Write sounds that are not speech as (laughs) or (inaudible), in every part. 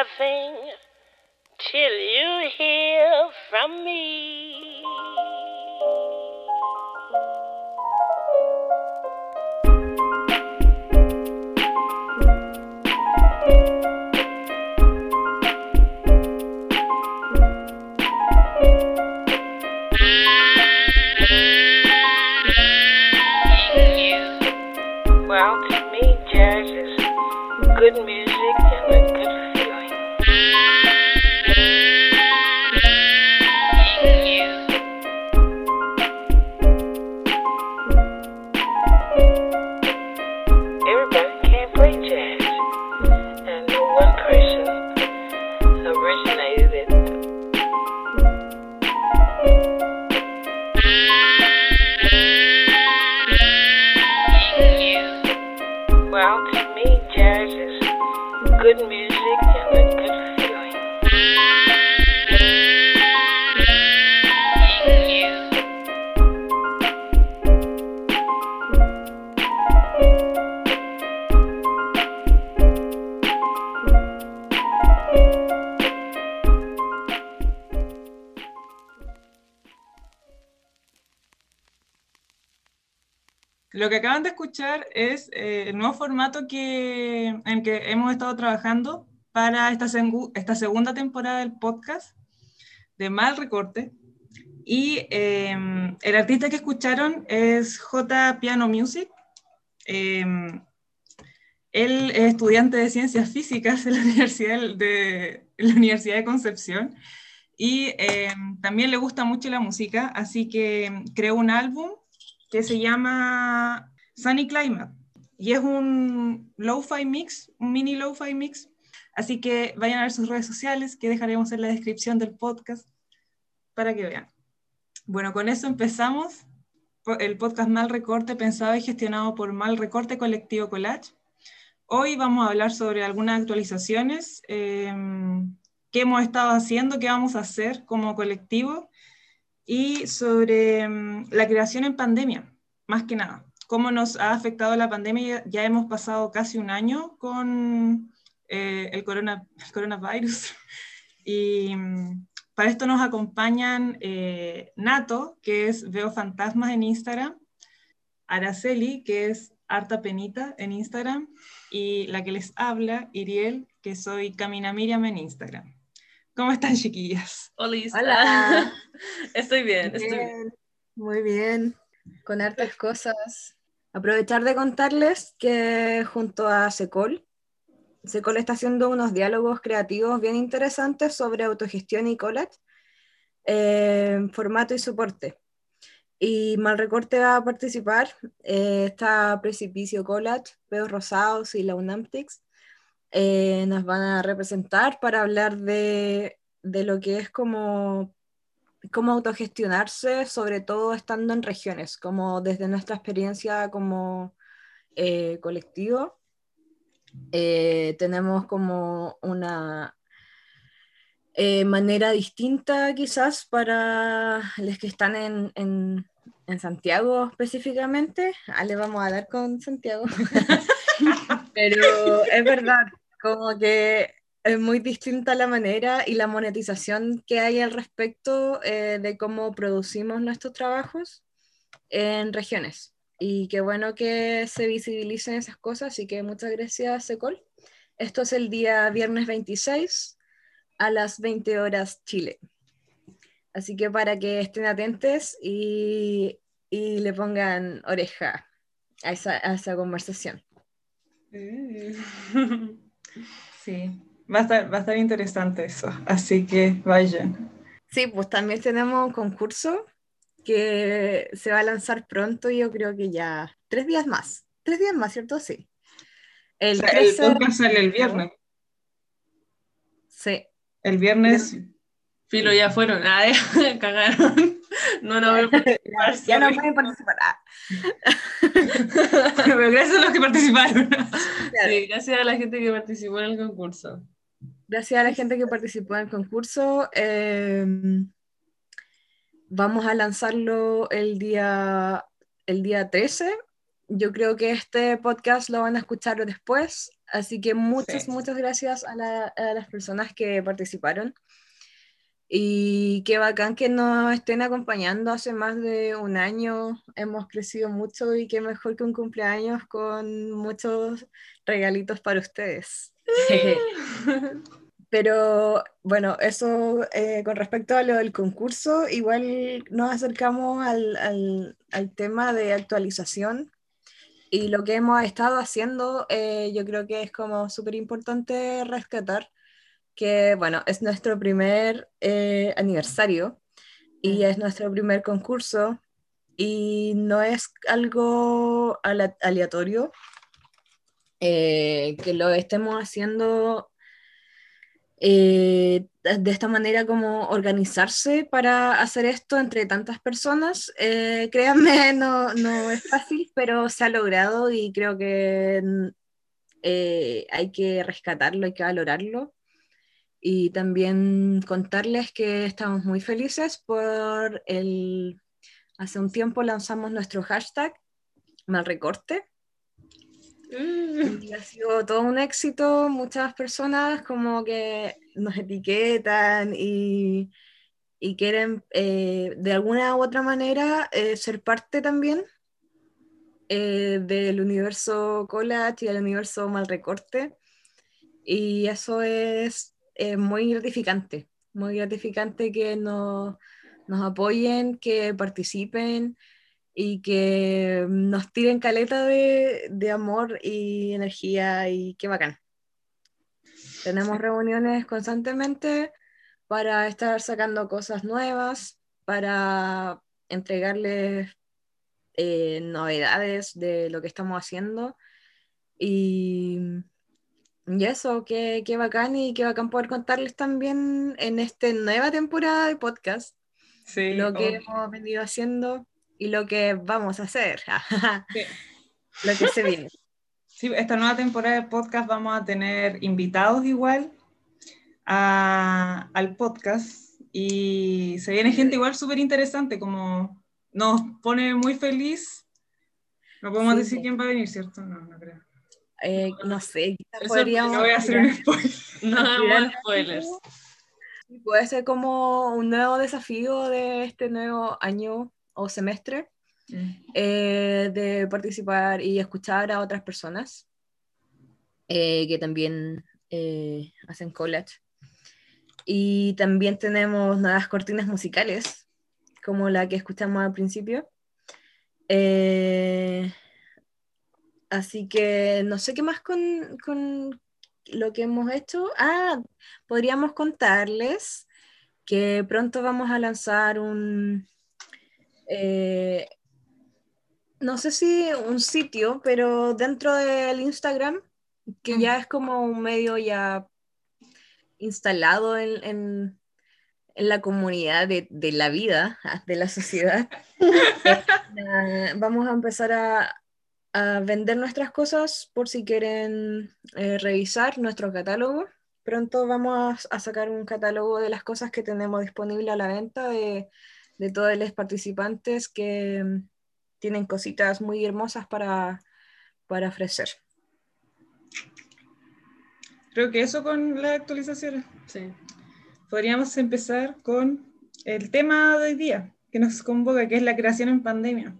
nothing till you hear from me. To me, acaban de escuchar es eh, el nuevo formato que, en que hemos estado trabajando para esta, esta segunda temporada del podcast de Mal Recorte. Y eh, el artista que escucharon es J Piano Music. Eh, él es estudiante de ciencias físicas en la (laughs) Universidad de, la Universidad de Concepción y eh, también le gusta mucho la música, así que creó un álbum que se llama Sunny Climate y es un lo-fi mix, un mini lo-fi mix. Así que vayan a ver sus redes sociales que dejaremos en la descripción del podcast para que vean. Bueno, con eso empezamos. El podcast Mal Recorte, pensado y gestionado por Mal Recorte Colectivo Collage. Hoy vamos a hablar sobre algunas actualizaciones, eh, qué hemos estado haciendo, qué vamos a hacer como colectivo y sobre mm, la creación en pandemia, más que nada. Cómo nos ha afectado la pandemia. Ya, ya hemos pasado casi un año con eh, el, corona, (laughs) el coronavirus. (laughs) Y mm, para esto nos acompañan eh, Nato, que es Veo Fantasmas en Instagram, Araceli, que es Harta Penita en Instagram, y la que les habla, Iriel, que soy Camina Miriam en Instagram. ¿Cómo están, chiquillas? Olis. Hola. (laughs) estoy bien, estoy bien. Bien, muy bien, con hartas cosas. Aprovechar de contarles que junto a Secol, Secol está haciendo unos diálogos creativos bien interesantes sobre autogestión y collage, eh, formato y soporte. Y Malrecorte va a participar, eh, está Precipicio Collage, Peos Rosados y la eh, nos van a representar para hablar de, de lo que es como cómo autogestionarse, sobre todo estando en regiones, como desde nuestra experiencia como eh, colectivo. Eh, tenemos como una eh, manera distinta quizás para los que están en, en- en Santiago específicamente. Ah, le vamos a dar con Santiago. (laughs) Pero es verdad, como que es muy distinta la manera y la monetización que hay al respecto eh, de cómo producimos nuestros trabajos en regiones. Y qué bueno que se visibilicen esas cosas, así que muchas gracias, Secol. Esto es el día viernes 26 a las 20 horas Chile. Así que para que estén atentos y, y le pongan oreja a esa, a esa conversación. (laughs) Sí, va a estar, va a estar interesante eso, así que vayan. Sí, pues también tenemos un concurso que se va a lanzar pronto, yo creo que ya tres días más. Tres días más, ¿cierto? Sí. El O sea, el 13 podcast sale el viernes. Sí. El viernes, Filo, ya fueron. Ah, ya, (laughs) cagaron. No, no, voy a (laughs) participar, Ya no pueden participar. Ah, (laughs) pero gracias a los que participaron. claro. Sí, gracias a la gente que participó en el concurso. Gracias a la gente que participó en el concurso. eh, vamos a lanzarlo el día, el día 13 yo creo que este podcast lo van a escuchar después, así que muchas, Sí. muchas gracias a, la- a las personas que participaron. Y qué bacán que nos estén acompañando hace más de un año. Hemos crecido mucho y qué mejor que un cumpleaños con muchos regalitos para ustedes. (laughs) (laughs) Pero bueno, eso eh, con respecto a lo del concurso, igual nos acercamos al, al- al tema de actualización y lo que hemos estado haciendo, eh, yo creo que es como súper importante rescatar que, bueno, es nuestro primer eh, aniversario y es nuestro primer concurso y no es algo aleatorio eh, que lo estemos haciendo eh, de esta manera como organizarse para hacer esto entre tantas personas. Eh, créanme, (laughs) no, no es fácil, pero se ha logrado y creo que mm, eh, hay que rescatarlo, hay que valorarlo. Y también contarles que estamos muy felices por el... Hace un tiempo lanzamos nuestro hashtag, malrecorte, y ha sido todo un éxito, muchas personas como que nos etiquetan y, y quieren eh, de alguna u otra manera eh, ser parte también eh, del universo collage y del universo mal recorte. Y eso es muy gratificante, muy gratificante que nos, nos apoyen, que participen y que nos tiren caleta de, de amor y energía y qué bacán. Tenemos reuniones constantemente para estar sacando cosas nuevas, para entregarles eh, novedades de lo que estamos haciendo. Y, y eso, qué, qué bacán y qué bacán poder contarles también en esta nueva temporada de podcast Sí, lo que oh, hemos venido haciendo y lo que vamos a hacer, (laughs) sí. lo que se viene. Sí, esta nueva temporada de podcast vamos a tener invitados igual a- al podcast y se viene gente igual súper interesante, como nos pone muy feliz. No podemos Sí, decir po. quién va a venir, ¿cierto? No, no creo. Eh, no sé, quizás podríamos... No voy a hacer un spoiler. (laughs) No así spoilers. Sí, Puede ser como un nuevo desafío de este nuevo año o semestre, eh, de participar y escuchar a otras personas eh, que también eh, hacen college. Y también tenemos nuevas cortinas musicales, como la que escuchamos al principio. Eh, así que no sé qué más con, con lo que hemos hecho. Ah, podríamos contarles que pronto vamos a lanzar un, eh, no sé si un sitio, pero dentro del Instagram, que ya es como un medio ya instalado en, en- en la comunidad de, de la vida, ah, de la sociedad. (laughs) Eh, vamos a empezar a, a vender nuestras cosas por si quieren eh, revisar nuestro catálogo. Pronto vamos a, a sacar un catálogo de las cosas que tenemos disponible a la venta de, de todos los participantes que mm, tienen cositas muy hermosas para, para ofrecer. Creo que eso con las actualizaciones. Sí. Podríamos empezar con el tema de hoy día que nos convoca, que es la creación en pandemia.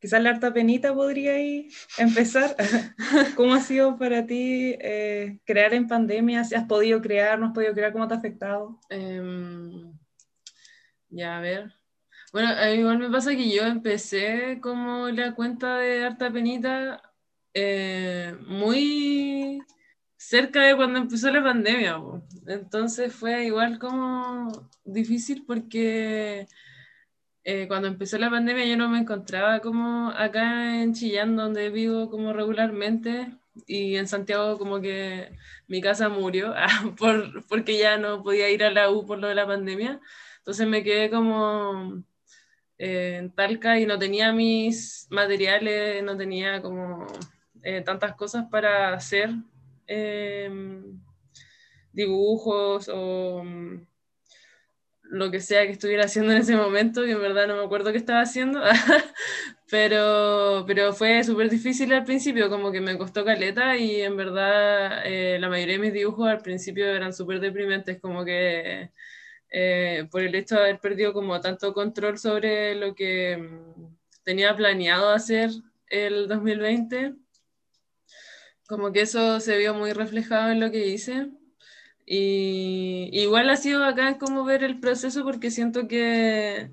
Quizás la harta penita podría ahí empezar. (laughs) ¿Cómo ha sido para ti eh, crear en pandemia? ¿Si has podido crear, no has podido crear? ¿Cómo te ha afectado? Em, ya, a ver. Bueno, a mí igual me pasa que yo empecé como la cuenta de Harta Penita eh, muy cerca de cuando empezó la pandemia. po. Entonces fue igual como difícil porque eh, cuando empezó la pandemia yo no me encontraba como acá en Chillán, donde vivo como regularmente, y en Santiago como que mi casa murió (laughs) por, porque ya no podía ir a la U por lo de la pandemia. Entonces me quedé como eh, en Talca y no tenía mis materiales, no tenía como eh, tantas cosas para hacer eh, dibujos o mm, lo que sea que estuviera haciendo en ese momento, que en verdad no me acuerdo qué estaba haciendo, (laughs) pero, pero fue súper difícil al principio, como que me costó caleta y en verdad eh, la mayoría de mis dibujos al principio eran súper deprimentes, como que eh, por el hecho de haber perdido como tanto control sobre lo que mm, tenía planeado hacer el 2020, como que eso se vio muy reflejado en lo que hice. Y igual ha sido bacán como ver el proceso porque siento que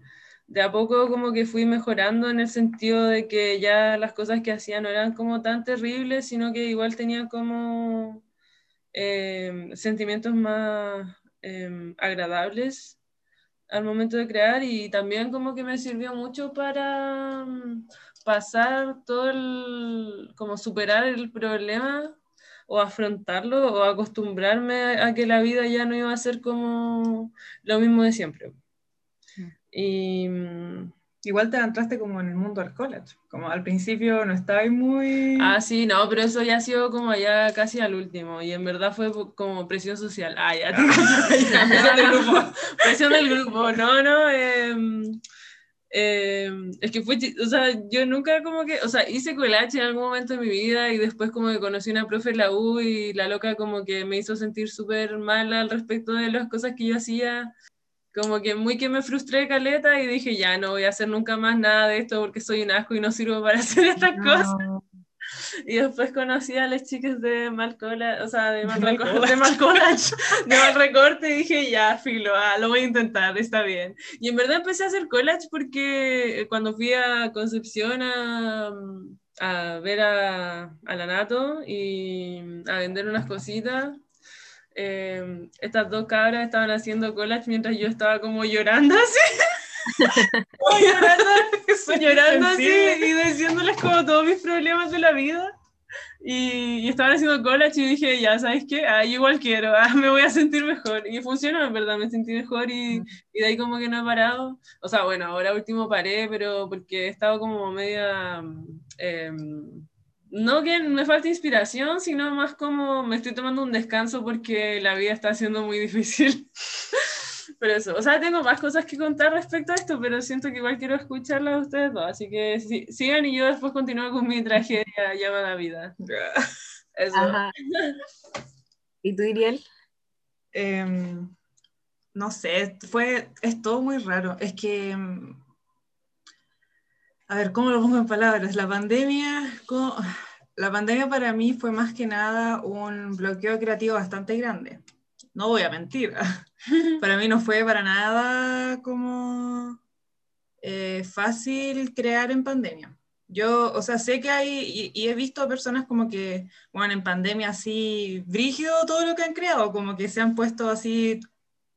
de a poco como que fui mejorando en el sentido de que ya las cosas que hacía no eran como tan terribles, sino que igual tenía como em, sentimientos más em, agradables al momento de crear y también como que me sirvió mucho para mm, pasar todo el, como superar el problema o afrontarlo o acostumbrarme a, que la vida ya no iba a ser como lo mismo de siempre. Mm. Y mm, Igual te entraste como en el mundo del college, como al principio no estabas muy... Ah, sí, no, pero eso ya ha sido como ya casi al último, y en verdad fue como presión social. Ah, (laughs) ya, presión del grupo. presión del grupo, no, no, eh, eh, es que fue, o sea, yo nunca como que, o sea, hice collage en algún momento de mi vida y después como que conocí una profe en la U y la loca como que me hizo sentir súper mal al respecto de las cosas que yo hacía, como que muy que me frustré caleta y dije, ya no voy a hacer nunca más nada de esto porque soy un asco y no sirvo para (laughs) hacer estas cosas. Y después conocí a las chicas de Malcola, o sea, de mal, De recorte, (laughs) de mal collage, (laughs) de mal recorte, y dije, ya, filo, ah, lo voy a intentar, está bien. Y en verdad empecé a hacer collage porque cuando fui a Concepción a, a ver a, a la Nato y a vender unas cositas, eh, estas dos cabras estaban haciendo collage mientras yo estaba como llorando así. (laughs) Llorando, (laughs) llorando así y diciéndoles como todos mis problemas de la vida. Y, y estaban haciendo collage y dije, ya, ¿sabes qué? Ah, igual quiero, ah, me voy a sentir mejor. Y funcionó, en verdad, me sentí mejor y, y de ahí como que no he parado. O sea, bueno, ahora último paré, pero porque he estado como media... em, no que me falte inspiración, sino más como me estoy tomando un descanso porque la vida está siendo muy (laughs) difícil. Pero eso, o sea, tengo más cosas que contar respecto a esto, pero siento que igual quiero escucharlas a ustedes dos, así que sí- sigan y yo después continúo con mi tragedia llamada vida. (laughs) Eso. Ajá. ¿Y tú, Iriel? Em, no sé, fue, es todo muy raro. Es que, em, a ver, ¿cómo lo pongo en palabras? La pandemia, la pandemia para mí fue más que nada un bloqueo creativo bastante grande. No voy a mentir. (laughs) Para mí no fue para nada como eh, fácil crear en pandemia. Yo, o sea, sé que hay, y, y he visto personas como que, bueno, en pandemia así, brígido todo lo que han creado, como que se han puesto así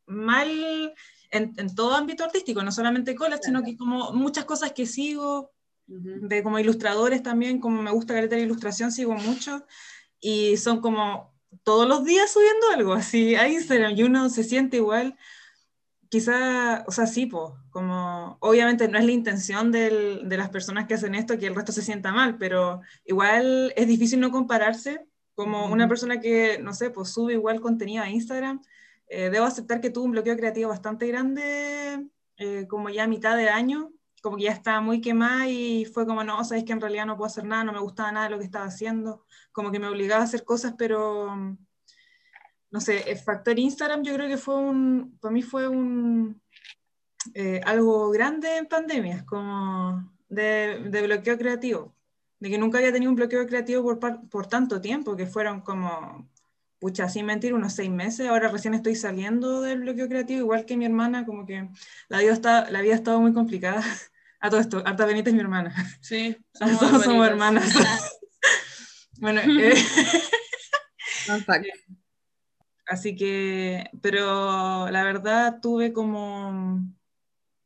mal en, en todo ámbito artístico, no solamente college, sino que como muchas cosas que sigo, de como ilustradores también, como me gusta la ilustración, sigo mucho, y son como todos los días subiendo algo así a Instagram, y uno se siente igual, quizá, o sea, sí, pues, como, obviamente no es la intención del- de las personas que hacen esto que el resto se sienta mal, pero igual es difícil no compararse, como una persona que, no sé, pues sube igual contenido a Instagram, eh, debo aceptar que tuve un bloqueo creativo bastante grande, eh, como ya a mitad de año, como que ya estaba muy quemada y fue como, no, sabes que en realidad no puedo hacer nada, no me gustaba nada lo que estaba haciendo, como que me obligaba a hacer cosas, pero mm, no sé, el factor Instagram yo creo que fue un, para mí fue un, eh, algo grande en pandemia, como de, de bloqueo creativo, de que nunca había tenido un bloqueo creativo por, por tanto tiempo, que fueron como, pucha, sin mentir, unos seis meses, ahora recién estoy saliendo del bloqueo creativo, igual que mi hermana, como que la vida, está, la vida ha estado muy complicada. (laughs) A todo esto, Arta Benítez es mi hermana. Sí, Todos somos (laughs) hermanas. (laughs) bueno, eh. Así que, pero la verdad tuve como,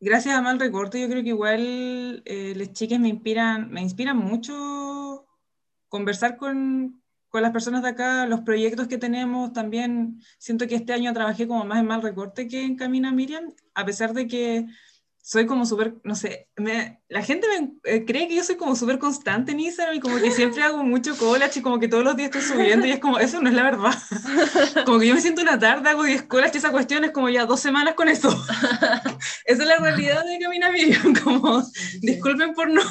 gracias a mal recorte, yo creo que igual eh, las chicas me inspiran, me inspiran mucho conversar con, con las personas de acá, los proyectos que tenemos, también siento que este año trabajé como más en mal recorte que en Camina Miriam, a pesar de que soy como súper, no sé, me, la gente me, eh, cree que yo soy como súper constante en Instagram y como que siempre hago mucho collage y como que todos los días estoy subiendo y es como, eso no es la verdad. (laughs) Como que yo me siento una tarde, hago 10 collage y esa cuestión es como ya dos semanas con eso. (laughs) Esa es la realidad de Camina Miriam, (laughs) como, disculpen por no,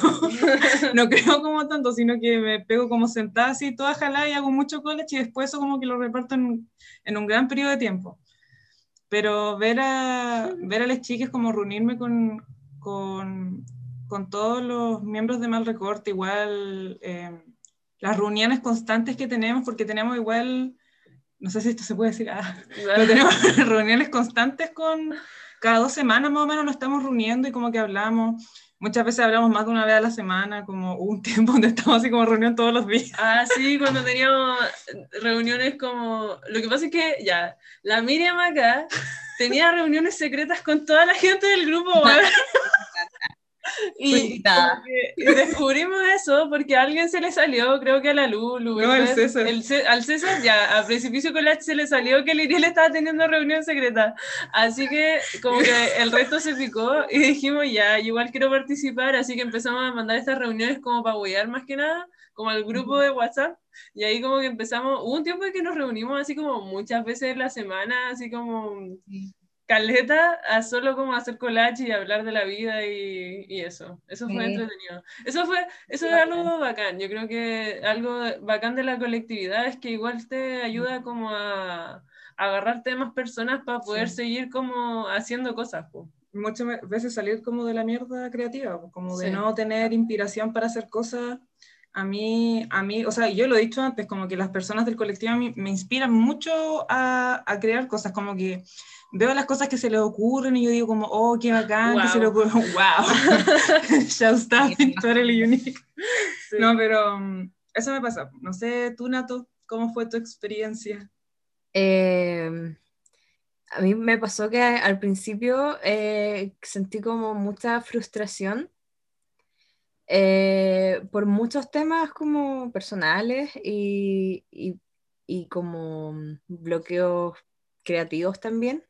no creo como tanto, sino que me pego como sentada así toda jalada y hago mucho collage y después eso como que lo reparto en, en un gran periodo de tiempo pero ver a, ver a las chicas como reunirme con, con, con todos los miembros de Mal Recorte, igual eh, las reuniones constantes que tenemos, porque tenemos igual, no sé si esto se puede decir, ah, pero tenemos (laughs) reuniones constantes con, cada dos semanas más o menos nos estamos reuniendo y como que hablamos. Muchas veces hablamos más de una vez a la semana, como un (laughs) tiempo donde estamos así como reunión todos los días. Ah, sí, cuando teníamos reuniones como... Lo que pasa es que, ya, la Miriam acá tenía reuniones secretas con toda la gente del grupo, (laughs) Y, y, descubrimos eso porque a alguien se le salió, creo que a la Lulu. No, al César. al César, ya, a Precipicio Collage se le salió que Liriel estaba teniendo reunión secreta. Así que, como que el resto se picó y dijimos, ya, igual quiero participar. Así que empezamos a mandar estas reuniones como para huear más que nada, como al grupo de WhatsApp. Y ahí, como que empezamos. Hubo un tiempo en que nos reunimos así como muchas veces en la semana, así como caleta a solo como hacer collage y hablar de la vida y, y eso. Eso fue entretenido. Eso fue, eso es algo bacán. Yo creo que algo bacán de la colectividad es que igual te ayuda como a, a agarrarte de más personas para poder seguir como haciendo cosas. Muchas veces salir como de la mierda creativa, como de no tener inspiración para hacer cosas. A mí, a mí, o sea, yo lo he dicho antes, como que las personas del colectivo me, me inspiran mucho a, a crear cosas, como que veo las cosas que se le ocurren y yo digo como, oh, qué bacán, que se le ocurre, wow, (laughs) (laughs) está (laughs) tú eres unique. No, pero um, eso me pasa. No sé, tú, Nato, ¿cómo fue tu experiencia? Eh, a mí me pasó que al principio eh, sentí como mucha frustración eh, por muchos temas como personales y, y, y como bloqueos creativos también.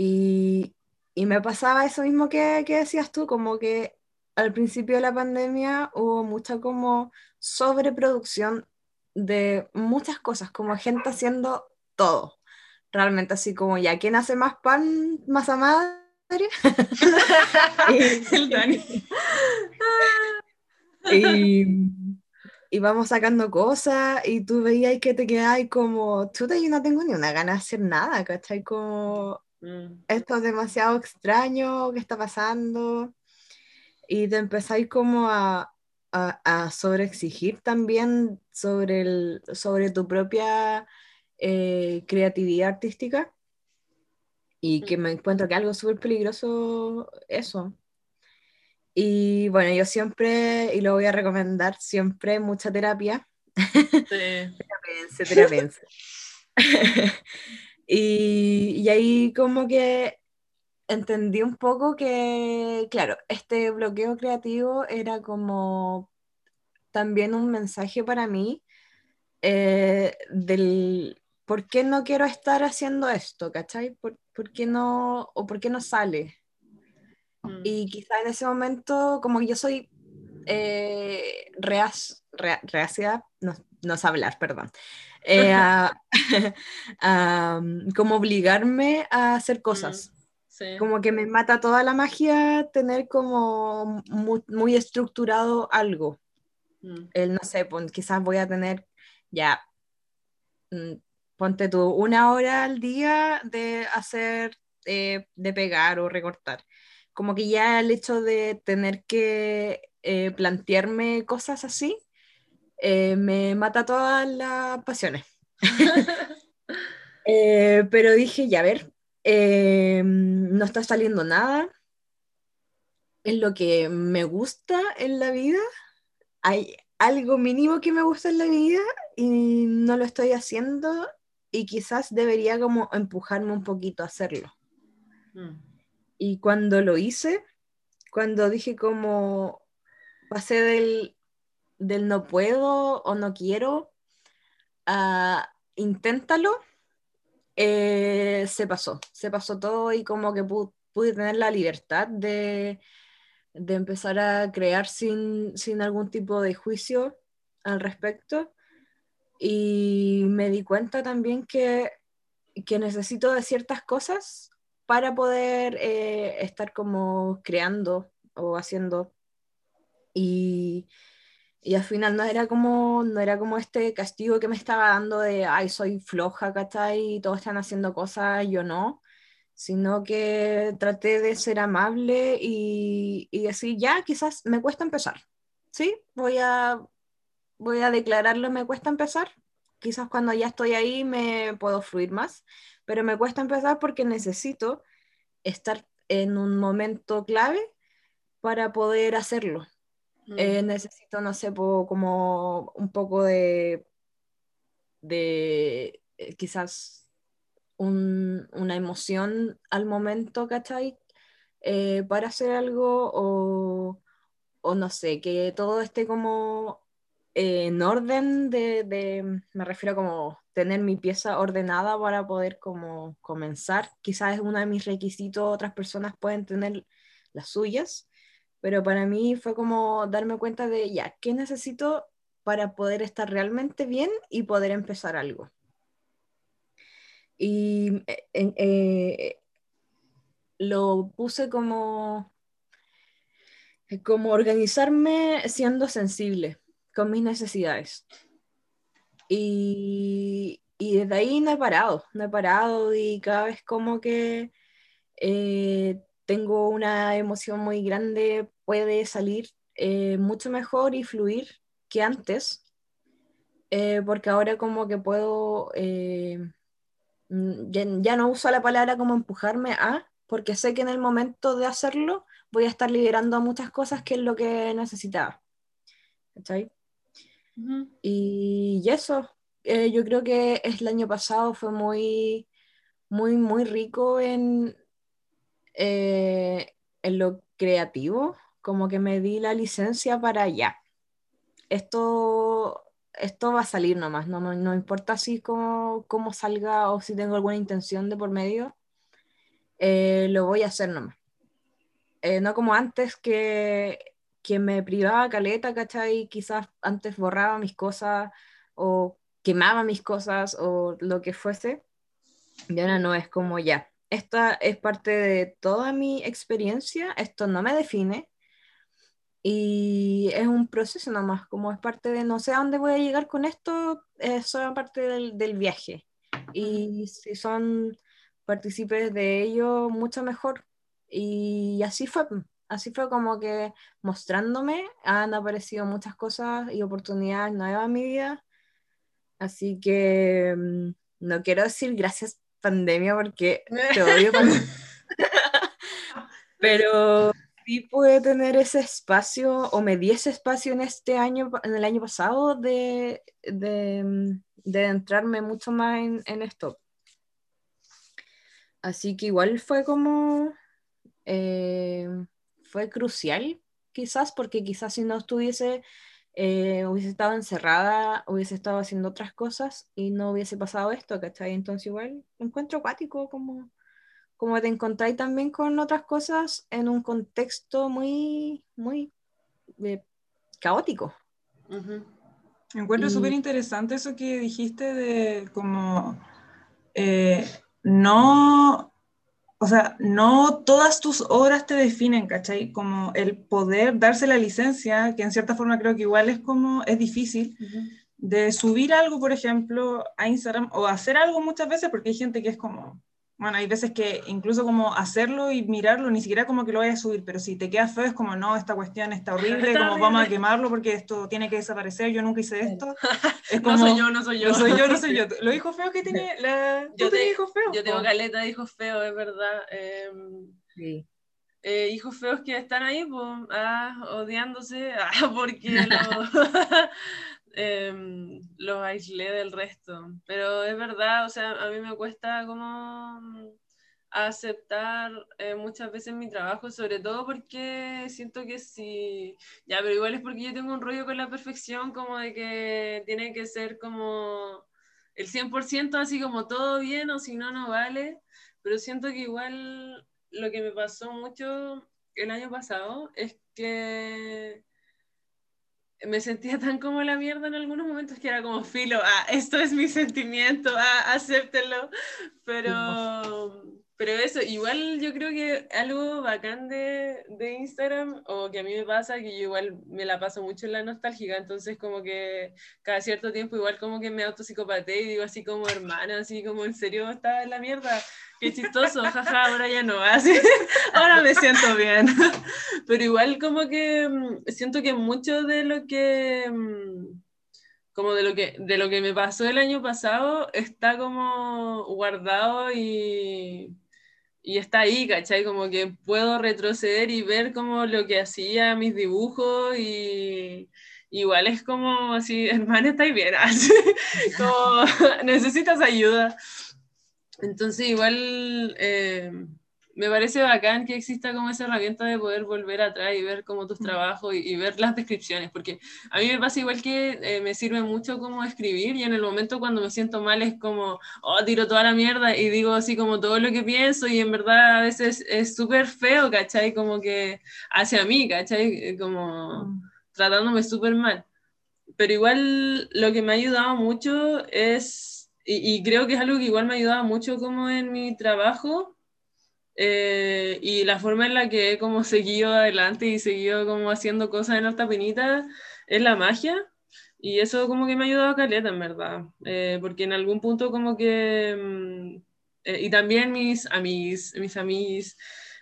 Y, y me pasaba eso mismo que, que, decías tú, como que al principio de la pandemia hubo mucha como sobreproducción de muchas cosas, como gente haciendo todo. Realmente así como ya, ¿quién hace más pan, masa madre? (laughs) (laughs) El Dani. (laughs) y, y vamos sacando cosas y tú veías que te quedabas como, chuta, yo no tengo ni una gana de hacer nada, ¿cachai? Como Mm. Esto es demasiado extraño, ¿qué está pasando? Y te empezáis como a, a, a sobreexigir también sobre, el, sobre tu propia eh, creatividad artística. Y que me encuentro que algo súper peligroso eso. Y bueno, yo siempre, y lo voy a recomendar, siempre mucha terapia. Sí. (laughs) terapia, (laughs) Y, y, ahí como que entendí un poco que, claro, este bloqueo creativo era como también un mensaje para mí eh, del por qué no quiero estar haciendo esto, ¿cachai? ¿Por, por qué no, o por qué no sale? Mm. Y quizá en ese momento, como yo soy eh, reac reacia, no, no sé hablar, perdón. Eh, (laughs) como obligarme a hacer cosas. Mm, como que me mata toda la magia tener como muy, estructurado algo. Mm. El, no sé, pues, quizás voy a tener ya, mm, ponte tú, una hora al día de hacer, eh, de pegar o recortar. Como que ya el hecho de tener que eh, plantearme cosas así, eh, me mata todas las pasiones. (laughs) (laughs) Eh, pero dije, ya a ver, eh, no está saliendo nada. Es lo que me gusta en la vida. Hay algo mínimo que me gusta en la vida y no lo estoy haciendo y quizás debería como empujarme un poquito a hacerlo. Mm. Y cuando lo hice, cuando dije como pasé del del no puedo o no quiero a inténtalo, eh, se pasó, se pasó todo y como que pude, pude tener la libertad de, de empezar a crear sin, sin algún tipo de juicio al respecto. Y me di cuenta también que, que necesito de ciertas cosas para poder eh, estar como creando o haciendo. Y, y al final no era como no era como este castigo que me estaba dando de ay soy floja ¿cachai? y todos están haciendo cosas yo no sino que traté de ser amable y, y decir ya quizás me cuesta empezar sí voy a voy a declararlo me cuesta empezar. Quizás cuando ya estoy ahí me puedo fluir más pero me cuesta empezar porque necesito estar en un momento clave para poder hacerlo eh, necesito, no sé, como un poco de, de eh, quizás una emoción al momento, ¿cachai? Eh, para hacer algo o, o, no sé, que todo esté como en orden de, de, me refiero a como tener mi pieza ordenada para poder como comenzar. Quizás es uno de mis requisitos, otras personas pueden tener las suyas pero para mí fue como darme cuenta de, ya, ¿qué necesito para poder estar realmente bien y poder empezar algo? Y eh, eh, lo puse como, como organizarme siendo sensible con mis necesidades. Y, y desde ahí no he parado, no he parado y cada vez como que eh, tengo una emoción muy grande, puede salir eh, mucho mejor y fluir que antes, eh, porque ahora como que puedo, eh, mm, ya, no uso la palabra como empujarme a, porque sé que en el momento de hacerlo voy a estar liberando muchas cosas que es lo que necesitaba. ¿Cachai? y, y, eso, yo creo que el año pasado fue muy, muy, muy rico en, eh, en lo creativo, como que me di la licencia para ya. Esto, esto va a salir nomás, no, no, importa si cómo, cómo, salga o si tengo alguna intención de por medio, eh, lo voy a hacer nomás. Eh, no como antes que, que me privaba caleta, ¿cachai? Quizás antes borraba mis cosas o quemaba mis cosas o lo que fuese. Y ahora no es como ya, esta es parte de toda mi experiencia, esto no me define y es un proceso nomás, como es parte de no sé a dónde voy a llegar con esto, es solo parte del, del viaje. Y si son partícipes de ello, mucho mejor. Y así fue, así fue como que mostrándome, han aparecido muchas cosas y oportunidades nuevas en mi vida. Así que mm, no quiero decir gracias pandemia porque (laughs) te odio (laughs) Pero sí pude tener ese espacio, o me di ese espacio en este año, en el año pasado, de, de, de entrarme mucho más en, en, esto. Así que igual fue como, eh, fue crucial, quizás, porque quizás si no estuviese eh, hubiese estado encerrada, hubiese estado haciendo otras cosas y no hubiese pasado esto, ¿cachai? Entonces igual encuentro acuático como, como te encontráis también con otras cosas en un contexto muy, muy eh, caótico. Encuentro súper interesante eso que dijiste de como eh, no o sea, no todas tus obras te definen, ¿cachai? Como el poder darse la licencia, que en cierta forma creo que igual es como, es difícil, de subir algo, por ejemplo, a Instagram, o hacer algo muchas veces, porque hay gente que es como, bueno, hay veces que incluso como hacerlo y mirarlo, ni siquiera como que lo vayas a subir, pero si te queda feo es como, no, esta cuestión está horrible, como vamos a quemarlo porque esto tiene que desaparecer, yo nunca hice esto. (laughs) Es como, no soy yo, no soy yo. No soy yo, no soy yo. (laughs) Los hijos feos que tiene la... Yo tengo hijos feos. Yo tengo caleta de hijos feos, es verdad. Em, sí. Eh, hijos feos que están ahí pues, ah, odiándose (laughs) ah, porque Em, los aislé del resto. Pero es verdad, o sea, a mí me cuesta como aceptar eh, muchas veces mi trabajo, sobre todo porque siento que si, ya, pero igual es porque yo tengo un rollo con la perfección, como de que tiene que ser como el 100% así como todo bien o si no, no vale, pero siento que igual lo que me pasó mucho el año pasado es que me sentía tan como la mierda en algunos momentos que era como filo, ah, esto es mi sentimiento, ah, acéptenlo, pero, pero eso, igual yo creo que algo bacán de, de, Instagram, o que a mí me pasa, que yo igual me la paso mucho en la nostálgica, entonces como que cada cierto tiempo igual como que me autopsicopateo y digo así como hermana, así como en serio está en la mierda, qué chistoso, jaja, ahora ya no, así, (laughs) ahora me siento bien. (laughs) Pero igual como que mm, siento que mucho de lo que, mm, como de lo que, de lo que me pasó el año pasado está como guardado y, y está ahí, ¿cachai? Como que puedo retroceder y ver como lo que hacía, mis dibujos y igual es como así, (laughs) hermana, estáis bien, así, como necesitas ayuda. Entonces igual eh, me parece bacán que exista como esa herramienta de poder volver atrás y ver como tus mm. trabajos y, ver las descripciones, porque a mí me pasa igual que eh, me sirve mucho como escribir y en el momento cuando me siento mal es como, oh, tiro toda la mierda y digo así como todo lo que pienso y en verdad a veces es súper feo, ¿cachai? Como que hacia mí, ¿cachai? Como mm. tratándome súper mal. Pero igual lo que me ha ayudado mucho es y, creo que es algo que igual me ha ayudado mucho como en mi trabajo eh, y la forma en la que he como (laughs) seguido adelante y seguido como haciendo cosas en Alta Penita es la magia y eso como que me ha ayudado a caleta en verdad eh, porque en algún punto como que mm, eh, y también mis amigos mis amigos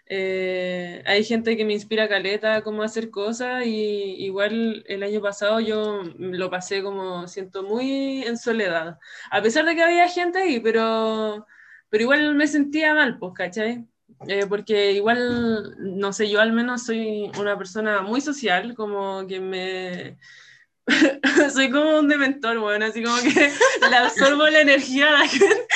eh, hay gente que me inspira caleta cómo hacer cosas y igual el año pasado yo lo pasé como siento muy en soledad, a pesar de que había gente ahí, pero, pero igual me sentía mal, pues, ¿cachai? Eh, porque igual, no sé, yo al menos soy una persona muy social, como que me... (laughs) soy como un dementor, bueno, así como que (laughs) le absorbo la energía a la gente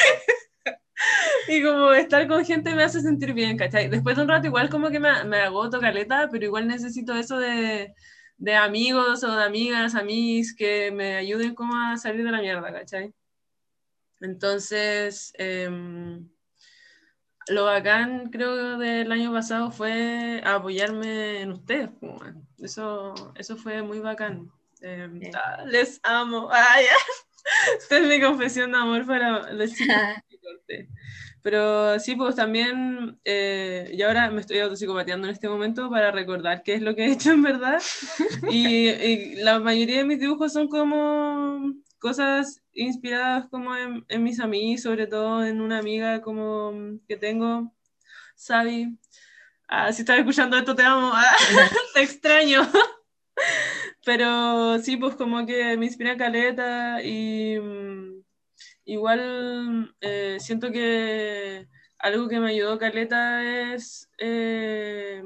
y como estar con gente me hace sentir bien, ¿cachai? Después de un rato igual como que me, me agoto caleta, pero igual necesito eso de, de amigos o de amigas, amigos que me ayuden como a salir de la mierda, ¿cachai? Entonces, em, lo bacán creo del año pasado fue apoyarme en ustedes. Eso, eso fue muy bacán. Em, ah, les amo. (laughs) Ay, (laughs) Esta es mi confesión de amor para los chicos. (laughs) Pero sí, pues también, eh, y ahora me estoy autopsicopateando en este momento para recordar qué es lo que he hecho en verdad. (laughs) Y, la mayoría de mis dibujos son como cosas inspiradas como en, mis amigos, sobre todo en una amiga como que tengo, Sabi. Ah, si estás escuchando esto, te amo, (laughs) (laughs) te extraño. Pero sí, pues como que me inspira caleta y mm, igual eh, siento que algo que me ayudó caleta es eh,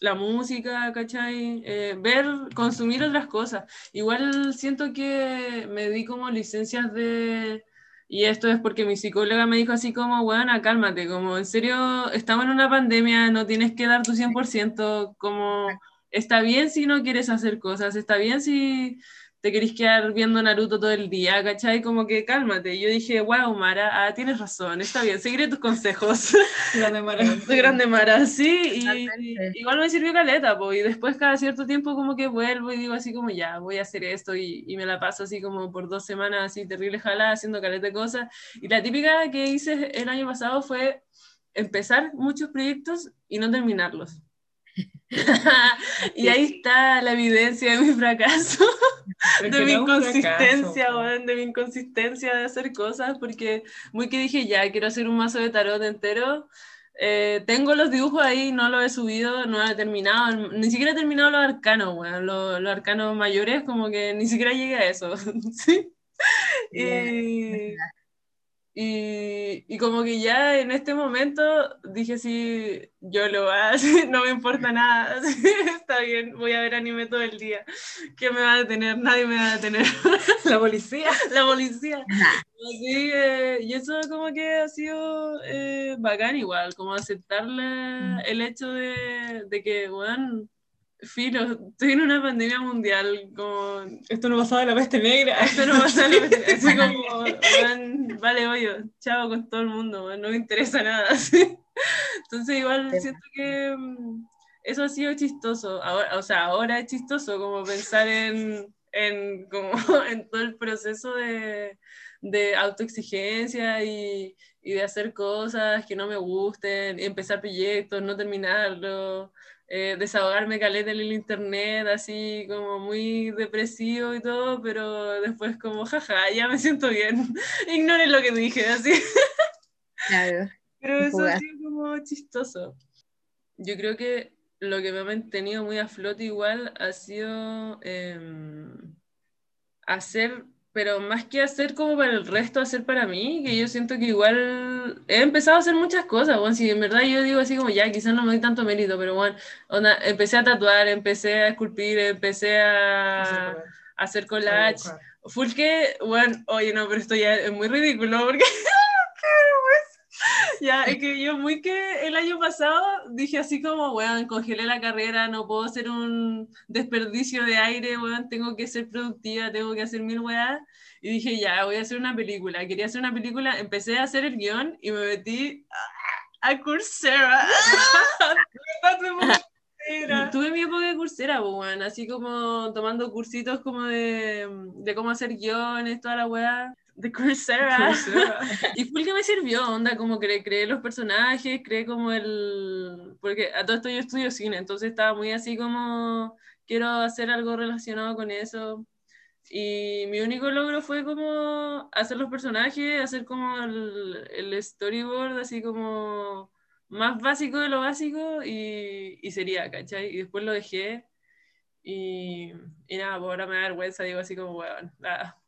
la música, ¿cachai? Eh, ver, consumir otras cosas. Igual siento que me di como licencias de... Y esto es porque mi psicóloga me dijo así como, bueno, cálmate, como en serio, estamos en una pandemia, no tienes que dar tu 100%, como está bien si no quieres hacer cosas, está bien si te querés quedar viendo Naruto todo el día, ¿cachai? Como que cálmate. Yo dije, wow, Mara, ah, tienes razón, está bien, seguiré tus consejos. (laughs) Grande Mara. (laughs) Grande Mara, sí, y, igual me sirvió caleta, pues, y después cada cierto tiempo como que vuelvo y digo así como, ya, voy a hacer esto, y, y me la paso así como por dos semanas así terrible jalada, haciendo caleta de cosas. Y la típica que hice el año pasado fue empezar muchos proyectos y no terminarlos. (laughs) y ahí está la evidencia de mi fracaso, (laughs) de mi inconsistencia, de mi inconsistencia de hacer cosas, porque muy que dije, ya, quiero hacer un mazo de tarot entero. Eh, tengo los dibujos ahí, no los he subido, no he terminado, ni siquiera he terminado los arcanos, bueno, los, los arcanos mayores, como que ni siquiera llegué a eso, (laughs) ¿sí? Y, y, y, como que ya en este momento dije, sí, yo lo hacer, (laughs) no me importa nada, (laughs) está bien, voy a ver anime todo el día. ¿Qué me va a detener? Nadie me va a detener. (laughs) La policía. La policía. Así, eh, y eso como que ha sido eh, bacán igual, como aceptarle mm. el hecho de, de que, bueno, filo, estoy en una pandemia mundial, como... Esto no pasaba de la peste negra. Esto no pasaba de la peste negra. Como, (laughs) vale, oye, chao con todo el mundo, no me interesa nada. (laughs) Entonces igual Sí. siento que mm, eso ha sido chistoso. Ahora, o sea, ahora es chistoso como pensar en, en, como, (laughs) en todo el proceso de, de autoexigencia y, y de hacer cosas que no me gusten, empezar proyectos, no terminarlos, eh, desahogarme caleta en el internet, así como muy depresivo y todo, pero después como, jaja, ya me siento bien. (laughs) Ignoren lo que dije, así. Claro. (laughs) Pero eso ha sido como chistoso. Yo creo que lo que me ha mantenido muy a flote igual ha sido em, hacer, pero más que hacer como para el resto, hacer para mí, que yo siento que igual he empezado a hacer muchas cosas, bueno, si en verdad yo digo así como ya, quizás no me doy tanto mérito, pero bueno, onda, empecé a tatuar, empecé a esculpir, empecé a, a hacer collage, Full que, bueno, oye, no, pero esto ya es muy ridículo porque. (laughs) (laughs) (laughs) ya, es que yo muy que el año pasado dije así como, weón, congelé la carrera, no puedo hacer un desperdicio de aire, weón, tengo que ser productiva, tengo que hacer mil weas. Y dije, ya, voy a hacer una película. Quería hacer una película, empecé a hacer el guion y me metí a, Coursera. (laughs) Era. Tuve mi época de cursera, weón, así como tomando cursitos como de, de cómo hacer guiones, toda la weá, de Coursera. (laughs) y fue el que me sirvió, onda, como que creé los personajes, creé como el... Porque a todo esto yo estudio cine, entonces estaba muy así como, quiero hacer algo relacionado con eso. Y mi único logro fue como hacer los personajes, hacer como el, el storyboard, así como más básico de lo básico y, y sería, ¿cachai? Y después lo dejé y, y nada, pues ahora me da vergüenza, digo así como, weón, nada,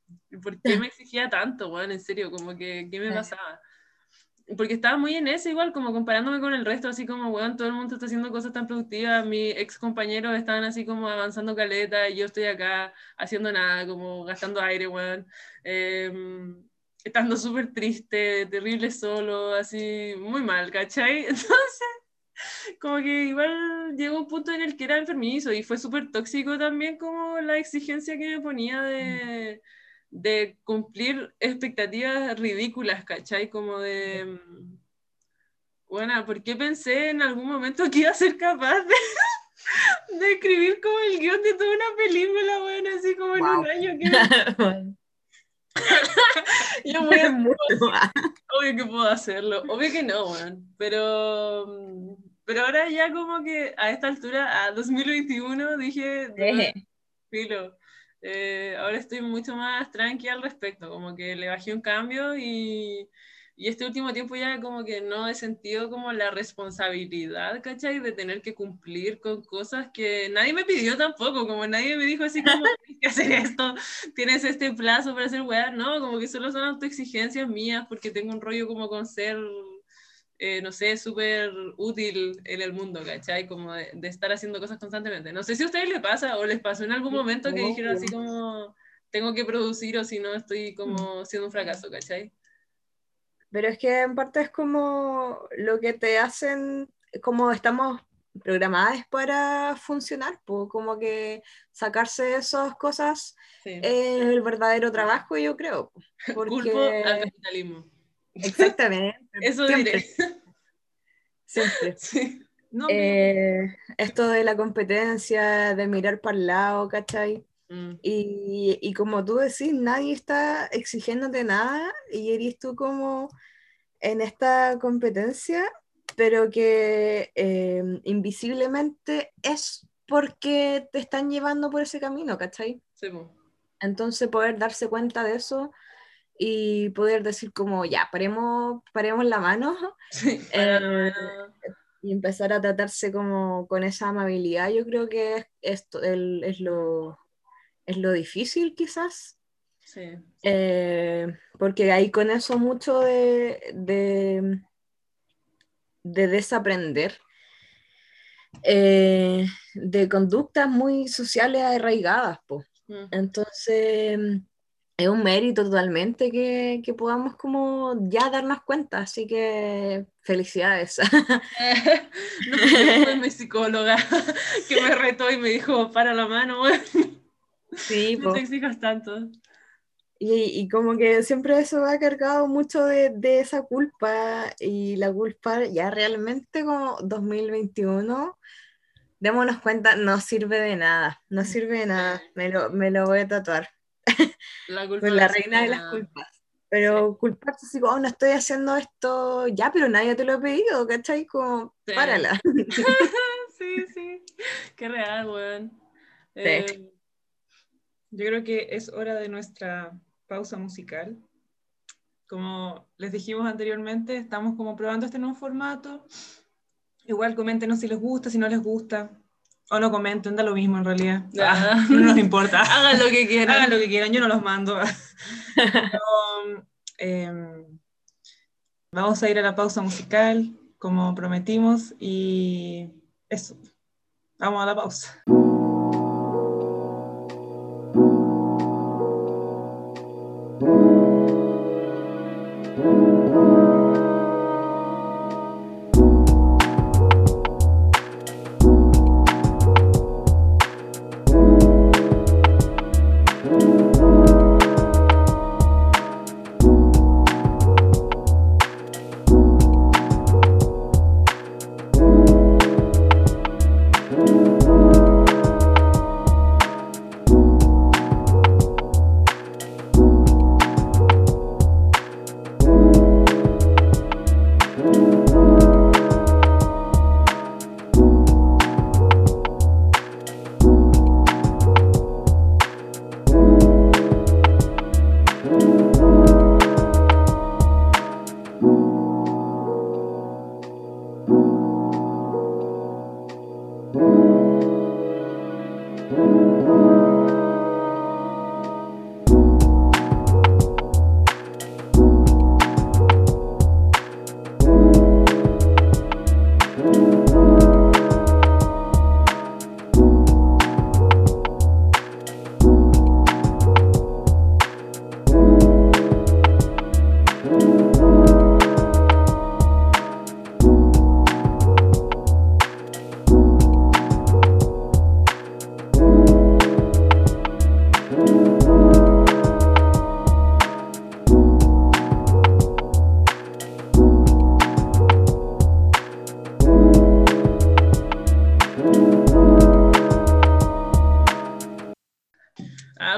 ¿por qué me exigía tanto, weón? En serio, como que, ¿qué me pasaba? Porque estaba muy en eso igual, como comparándome con el resto, así como, weón, todo el mundo está haciendo cosas tan productivas, mis ex compañeros estaban así como avanzando caleta y yo estoy acá haciendo nada, como gastando aire, weón. Em, estando súper triste, terrible solo, así, muy mal, ¿cachai? (laughs) Entonces, como que igual llegó un punto en el que era enfermizo y fue súper tóxico también como la exigencia que me ponía de, de cumplir expectativas ridículas, ¿cachai? Como de... Bueno, ¿por qué pensé en algún momento que iba a ser capaz de, (laughs) de escribir como el guion de toda una película, bueno, así como en un año que (laughs) (laughs) yo voy a Obvio que puedo hacerlo, obvio que no, weón. Pero, mm, pero ahora ya como que a esta altura, a 2021, dije, filo, eh, ahora estoy mucho más tranqui al respecto, como que le bajé un cambio y, y este último tiempo ya como que no he sentido como la responsabilidad, ¿cachai? De tener que cumplir con cosas que nadie me pidió tampoco, como nadie me dijo así como, (laughs) tienes que hacer esto, tienes este plazo para hacer weá, no, como que solo son autoexigencias mías porque tengo un rollo como con ser, eh, no sé, súper útil en el mundo, ¿cachai? Como de, de estar haciendo cosas constantemente. No sé si a ustedes les pasa o les pasó en algún momento que dijeron así como, tengo que producir o si no estoy como siendo un fracaso, ¿cachai? Pero es que en parte es como lo que te hacen, como estamos programadas para funcionar, pues como que sacarse esas cosas Sí. es el verdadero trabajo, yo creo. (laughs) Culpo al Porque capitalismo. exactamente. Eso siempre, diré. (laughs) siempre. (laughs) Sí. No, Eh, esto de la competencia, de mirar para el lado, ¿cachai? Mm, Y, y como tú decís, nadie está exigiéndote nada y eres tú como en esta competencia, pero que eh, invisiblemente es porque te están llevando por ese camino, ¿cachai? sí, po. Entonces poder darse cuenta de eso y poder decir como, ya, paremos, paremos la mano (laughs) Sí, Eh, y empezar a tratarse como con esa amabilidad, yo creo que es, esto, el- es, lo, es lo difícil quizás. sí. Eh, porque hay con eso mucho de, de, de desaprender eh, de conductas muy sociales arraigadas. po. Mm. Entonces, es un mérito totalmente que, que podamos como ya darnos cuenta, así que felicidades. (laughs) no sé, fue mi psicóloga (laughs) que me retó y me dijo, para la mano, (laughs) Sí, no po. te exijas tanto. Y, y como que siempre eso ha cargado mucho de, de esa culpa y la culpa ya realmente como 2021, démonos cuenta, no sirve de nada, no sirve de nada, me lo, me lo voy a tatuar, La (laughs) culpa con la reina de las culpas. Pero culparse así como, "Oh, no estoy haciendo esto ya, pero nadie te lo ha pedido, ¿cachai? Como, Sí. párala. (laughs) Sí, sí. Qué real, weón. Eh, Yo creo que es hora de nuestra pausa musical. Como les dijimos anteriormente, estamos como probando este nuevo formato. Igual coméntenos si les gusta, si no les gusta. O no comenten, da lo mismo en realidad. Ah, (laughs) no nos importa. hagan lo que quieran. Hagan lo que quieran, yo no los mando. (laughs) Pero, em, vamos a ir a la pausa musical, como prometimos, y eso. Vamos a la pausa. (laughs)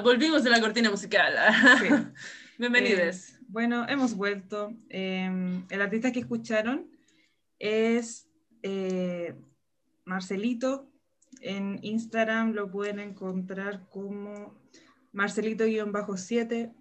volvimos de la cortina musical. Sí. (laughs) Bienvenidos. Eh, bueno, hemos vuelto. Eh, el artista que escucharon es eh, Marcelito. En Instagram lo pueden encontrar como Marcelito-7.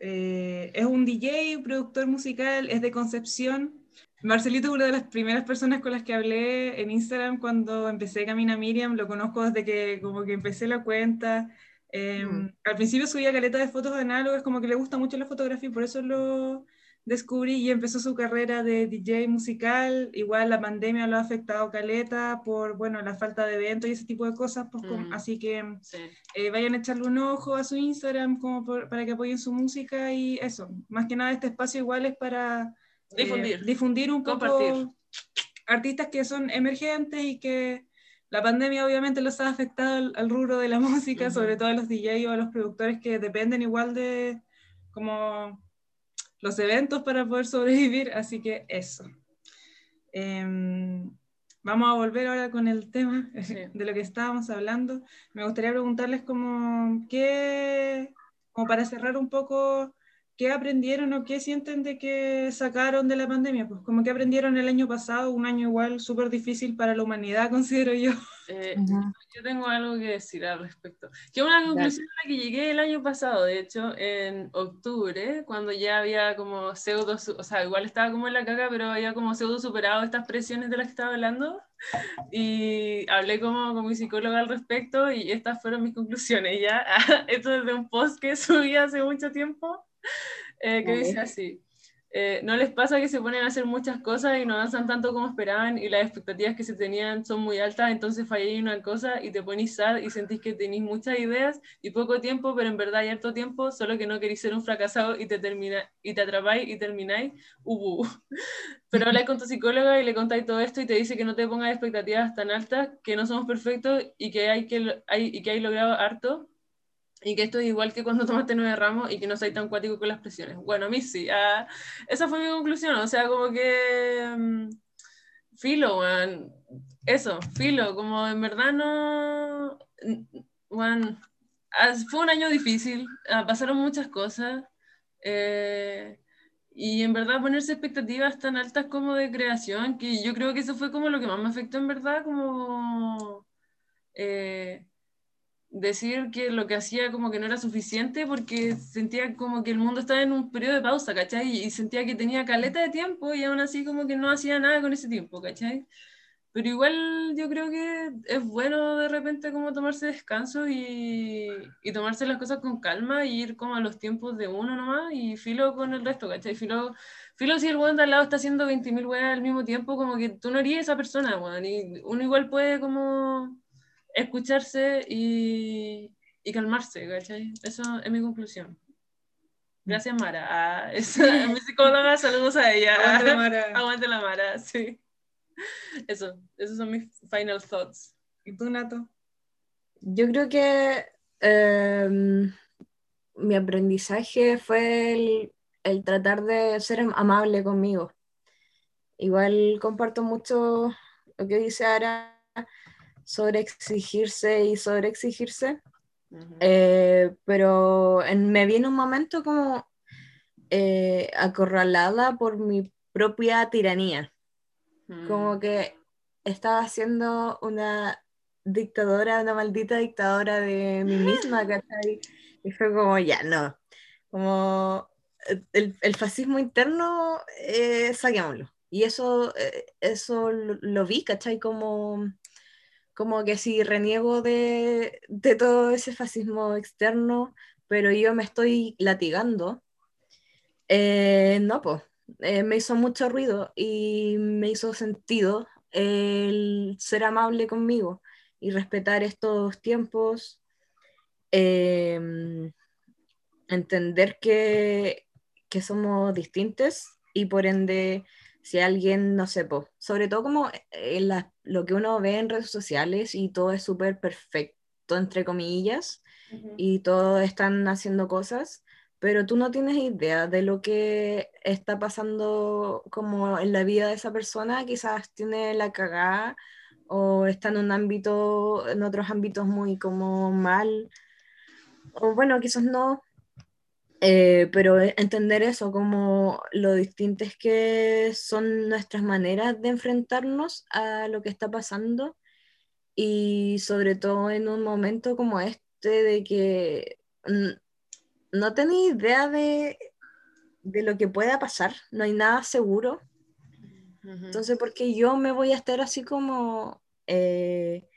Eh, es un DJ, productor musical, es de Concepción. Marcelito es una de las primeras personas con las que hablé en Instagram cuando empecé Camina Miriam. Lo conozco desde que como que empecé la cuenta. Eh, Mm. Al principio subía caleta de fotos análogas, como que le gusta mucho la fotografía y por eso lo descubrí y empezó su carrera de DJ musical. Igual la pandemia lo ha afectado caleta por, bueno, la falta de eventos y ese tipo de cosas. Pues, Mm. Así que Sí. eh, vayan a echarle un ojo a su Instagram como por- para que apoyen su música y eso. Más que nada este espacio igual es para eh, Difundir. difundir un poco Compartir. artistas que son emergentes y que la pandemia obviamente los ha afectado al, al rubro de la (laughs) música, sobre todo a los DJs o a los productores que dependen igual de como los eventos para poder sobrevivir, así que eso. Em, vamos a volver ahora con el tema Sí. (laughs) de lo que estábamos hablando. Me gustaría preguntarles como qué, como para cerrar un poco, ¿qué aprendieron o qué sienten de que sacaron de la pandemia? Pues como que aprendieron el año pasado, un año igual súper difícil para la humanidad, (laughs) considero yo. Eh, Yo tengo algo que decir al respecto. Que una conclusión a la que llegué el año pasado, de hecho, en octubre, cuando ya había como pseudo, o sea, igual estaba como en la caca, pero había como pseudo superado estas presiones de las que estaba hablando. Y hablé como con mi psicóloga al respecto y estas fueron mis conclusiones, ¿ya? (laughs) Esto es de un post que (laughs) subí hace mucho tiempo, (laughs) eh, que dice así. eh, ¿No les pasa que se ponen a hacer muchas cosas y no avanzan tanto como esperaban y las expectativas que se tenían son muy altas, entonces falláis en una cosa y te ponís sad y sentís que tenéis muchas ideas y poco tiempo, pero en verdad hay harto tiempo, solo que no queréis ser un fracasado y te, termina, y te atrapáis y termináis, ubu. (laughs) Pero habláis con tu psicóloga y le contáis todo esto y te dice que no te pongas expectativas tan altas, que no somos perfectos y que hay, que, hay, y que hay logrado harto Y que esto es igual que cuando (laughs) tomaste nueve ramos y que no soy tan cuático con las presiones. Bueno, a mí sí. ah, esa fue mi conclusión. O sea, como que. mm, filo, weón. Eso, filo. Como en verdad no. Weón. ah, fue un año difícil. ah, pasaron muchas cosas. eh, y en verdad ponerse expectativas tan altas como de creación, que yo creo que eso fue como lo que más me afectó en verdad, como eh, decir que lo que hacía como que no era suficiente porque sentía como que el mundo estaba en un periodo de pausa, ¿cachai? Y sentía que tenía caleta de tiempo y aún así como que no hacía nada con ese tiempo, ¿cachai? Pero igual yo creo que es bueno de repente como tomarse descanso y, y tomarse las cosas con calma y ir como a los tiempos de uno nomás y filo con el resto, ¿cachai? Filo, filo si el weón de al lado está haciendo 20.000 weas al mismo tiempo, como que tú no harías esa persona, weón. Y uno igual puede como escucharse y, y calmarse, ¿cachai? Eso es mi conclusión. Gracias, Mara. Ah, es, mi psicóloga, saludos a ella. Aguante la Mara. (laughs) Aguante la Mara, sí. Eso, esos son mis final thoughts. ¿Y tú, Nato? Yo creo que em, mi aprendizaje fue el, el tratar de ser am- amable conmigo. Igual comparto mucho lo que dice Ara sobre exigirse y sobre exigirse, Ujú. Eh, pero en- me vi en un momento como eh, acorralada por mi propia tiranía. Mm. como que estaba siendo una dictadora, una maldita dictadora de mí misma, ¿cachai? Y fue como, ya, no, como el, el fascismo interno, eh, saquémoslo. Y eso, eh, eso lo, lo vi, ¿cachai? Como, como que si reniego de, de todo ese fascismo externo, pero yo me estoy latigando, eh, no, pues me hizo mucho ruido y me hizo sentido el ser amable conmigo y respetar estos tiempos, eh, entender que, que somos distintos y por ende, si alguien, no sé, po, sobre todo como eh, la- lo que uno ve en redes sociales y todo es súper perfecto, entre comillas, y todos están haciendo cosas, pero tú no tienes idea de lo que está pasando como en la vida de esa persona, quizás tiene la cagada o está en un ámbito, en otros ámbitos muy como mal, o bueno, quizás no, eh, pero entender eso, como lo distintas que son nuestras maneras de enfrentarnos a lo que está pasando y sobre todo en un momento como este de que no tenéis idea de, de lo que pueda pasar, no hay nada seguro, entonces porque yo me voy a estar así como eh,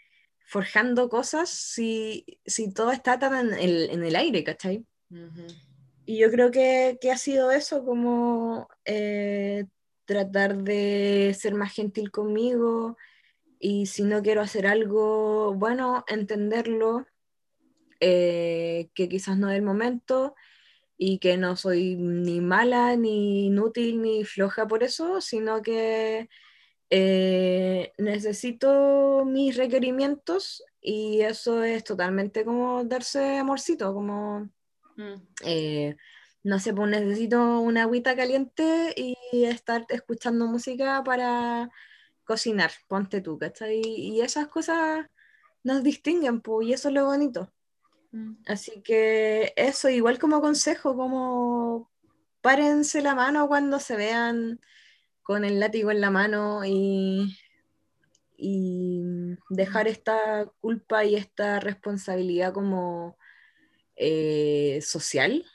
forjando cosas si, si todo está tan en el, en el aire, ¿cachai? Ujú. Y yo creo que, que ha sido eso, como eh, tratar de ser más gentil conmigo. Y si no quiero hacer algo, bueno, entenderlo, eh, que quizás no es el momento y que no soy ni mala, ni inútil, ni floja por eso, sino que eh, necesito mis requerimientos y eso es totalmente como darse amorcito, como Mm. eh, no sé, pues necesito una agüita caliente y estar escuchando música para cocinar, ponte tú, ¿cachai? Y esas cosas nos distinguen, pues, y eso es lo bonito. Mm. Así que eso, igual como consejo, como párense la mano cuando se vean con el látigo en la mano y, y dejar esta culpa y esta responsabilidad como eh, social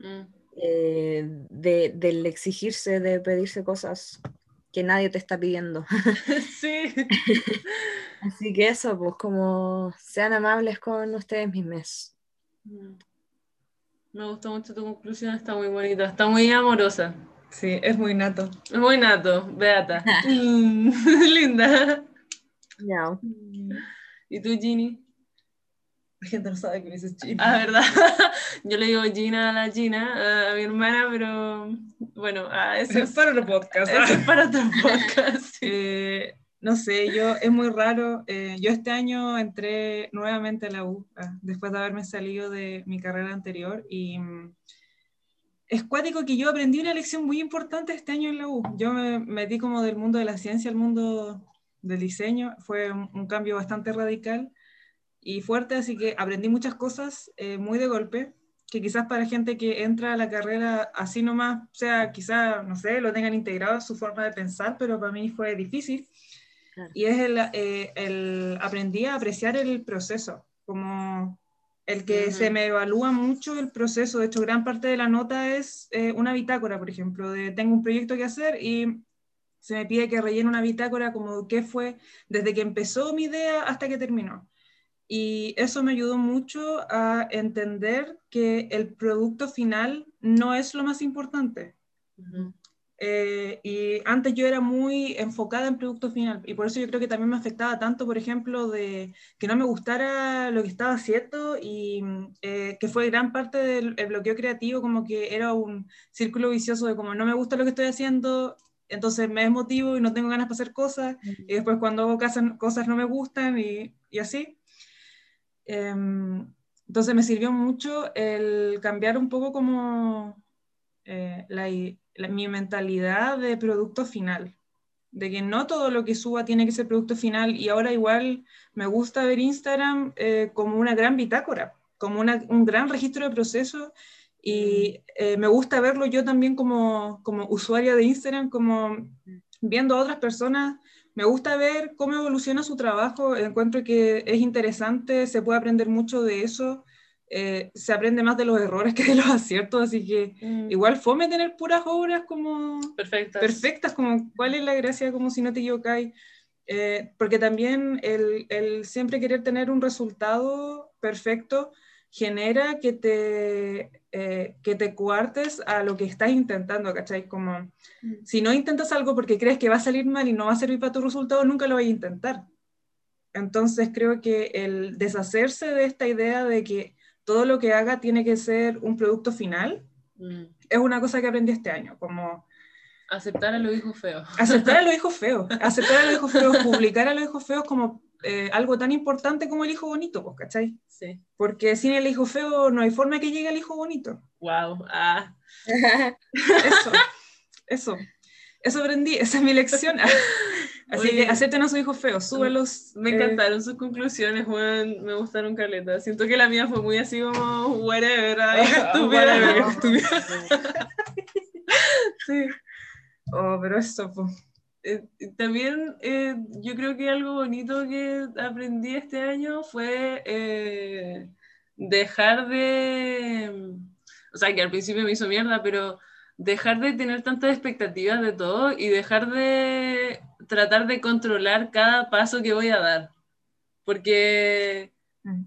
Mm. eh, de, del exigirse, de pedirse cosas que nadie te está pidiendo. (laughs) Sí. (laughs) Así que eso, pues como sean amables con ustedes mismos. Mm. Me gustó mucho tu conclusión, está muy bonita, está muy amorosa. Sí, es muy nato. Es muy nato, beata. Mm, (laughs) Linda. Ya. ¿Y tú, Ginny? La (laughs) gente no sabe que me dices chino. Ah, ¿verdad? (laughs) Yo le digo Gina a la Gina, a mi hermana, pero bueno, a eso es para otro podcast. (laughs) Eso es para otro podcast. sí. Eh, No sé, yo es muy raro. eh, yo este año entré nuevamente a la U, ah, después de haberme salido de mi carrera anterior. Y mm, es cuático que yo aprendí una lección muy importante este año en la U. Yo me metí como del mundo de la ciencia al mundo del diseño. Fue un, un cambio bastante radical y fuerte, así que aprendí muchas cosas eh, muy de golpe que quizás para gente que entra a la carrera así nomás, o sea, quizás, no sé, lo tengan integrado a su forma de pensar, pero para mí fue difícil. Claro. Y es el, eh, el, aprendí a apreciar el proceso, como el que Ujú. se me evalúa mucho el proceso. De hecho, gran parte de la nota es eh, una bitácora, por ejemplo, de tengo un proyecto que hacer y se me pide que rellene una bitácora como qué fue desde que empezó mi idea hasta que terminó. Y eso me ayudó mucho a entender que el producto final no es lo más importante. Ujú. Eh, y antes yo era muy enfocada en producto final y por eso yo creo que también me afectaba tanto, por ejemplo, de que no me gustara lo que estaba haciendo y eh, que fue gran parte del el bloqueo creativo, como que era un círculo vicioso de como no me gusta lo que estoy haciendo, entonces me desmotivo y no tengo ganas para hacer cosas y después cuando hago cosas, cosas no me gustan y, y así. Em, entonces me sirvió mucho el cambiar un poco como eh, la, mi mentalidad de producto final, de que no todo lo que suba tiene que ser producto final y ahora igual me gusta ver Instagram eh, como una gran bitácora, como un gran registro de procesos y eh, me gusta verlo yo también como, como usuaria de Instagram, como viendo a otras personas. Me gusta ver cómo evoluciona su trabajo, encuentro que es interesante, se puede aprender mucho de eso, eh, se aprende más de los errores que de los aciertos, así que Mm, igual fome tener puras obras como Perfectas. perfectas, como cuál es la gracia, como si no te equivocáis. Eh, porque también el, el siempre querer tener un resultado perfecto genera que te, eh, que te cuartes a lo que estás intentando, ¿cachai? Como Mm. si no intentas algo porque crees que va a salir mal y no va a servir para tu resultado, nunca lo vas a intentar. Entonces creo que el deshacerse de esta idea de que todo lo que haga tiene que ser un producto final Mm. es una cosa que aprendí este año, como Aceptar a los hijos feos. aceptar a los hijos (laughs) feos, aceptar a los hijos feos, publicar a los hijos feos como eh, algo tan importante como el hijo bonito, pues, ¿cachai? Sí. Porque sin el hijo feo no hay forma que llegue al hijo bonito. Wow. Ah. (laughs) Eso, eso, eso aprendí, esa es mi lección. (laughs) Así Oye. que acepten a sus hijos feos, súbelos. Me eh, encantaron sus conclusiones, Juan. Me gustaron caleta. Siento que la mía fue muy así como whatever, (laughs) estúpida. sí. Oh, pero eso, pues. Eh, También eh, yo creo que algo bonito que aprendí este año fue eh, dejar de, o sea, que al principio me hizo mierda, pero dejar de tener tantas expectativas de todo y dejar de tratar de controlar cada paso que voy a dar. Porque Mm.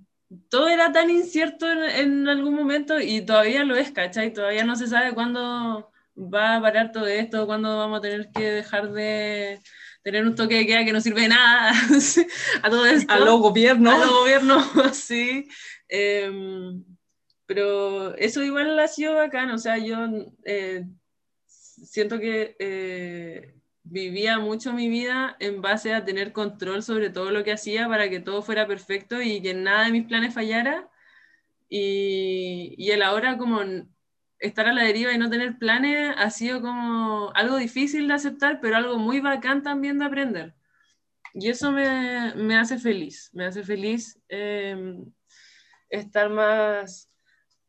todo era tan incierto en, en algún momento y todavía lo es, ¿cachai? Todavía no se sabe cuándo va a parar todo esto, cuándo vamos a tener que dejar de tener un toque de queda que no sirve de nada (laughs) a todo esto. A los gobiernos. a los gobiernos, (laughs) sí. Em, pero eso igual ha sido bacán, o sea, yo eh, siento que eh, vivía mucho mi vida en base a tener control sobre todo lo que hacía para que todo fuera perfecto y que nada de mis planes fallara. Y, y el ahora como estar a la deriva y no tener planes ha sido como algo difícil de aceptar, pero algo muy bacán también de aprender. Y eso me, me hace feliz, me hace feliz eh, estar más,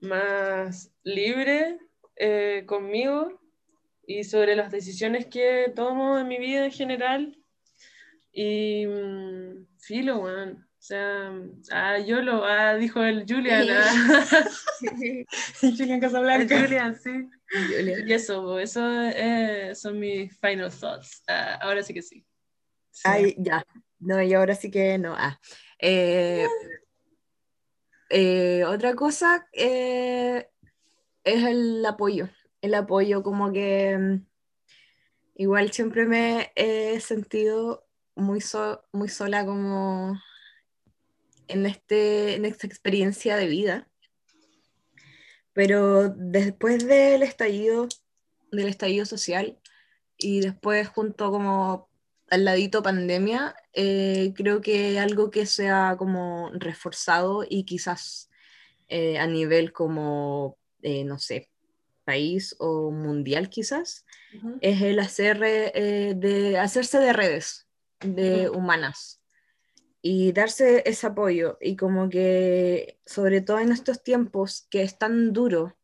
más libre eh, conmigo y sobre las decisiones que tomo en mi vida en general. Y mm, filo, weón. Sea, ah, yo lo, ah, dijo el Julian. ah. (laughs) Julián Casablanca. El Julian, sí. Julia. Y eso, eso eh, son mis final thoughts. Ah, ahora sí que sí. Sí. Ay, ya. No, y ahora sí que no. Ah. Eh, eh, otra cosa eh, es el apoyo. El apoyo, como que mm, igual siempre me he sentido muy, so- muy sola como en, este, en esta experiencia de vida. Pero después del estallido, del estallido social, y después junto como al ladito pandemia, eh, creo que algo que se ha como reforzado y quizás eh, a nivel como, eh, no sé, país o mundial quizás, es el hacer, eh, de, hacerse de redes de humanas y darse ese apoyo y como que sobre todo en estos tiempos que es tan duro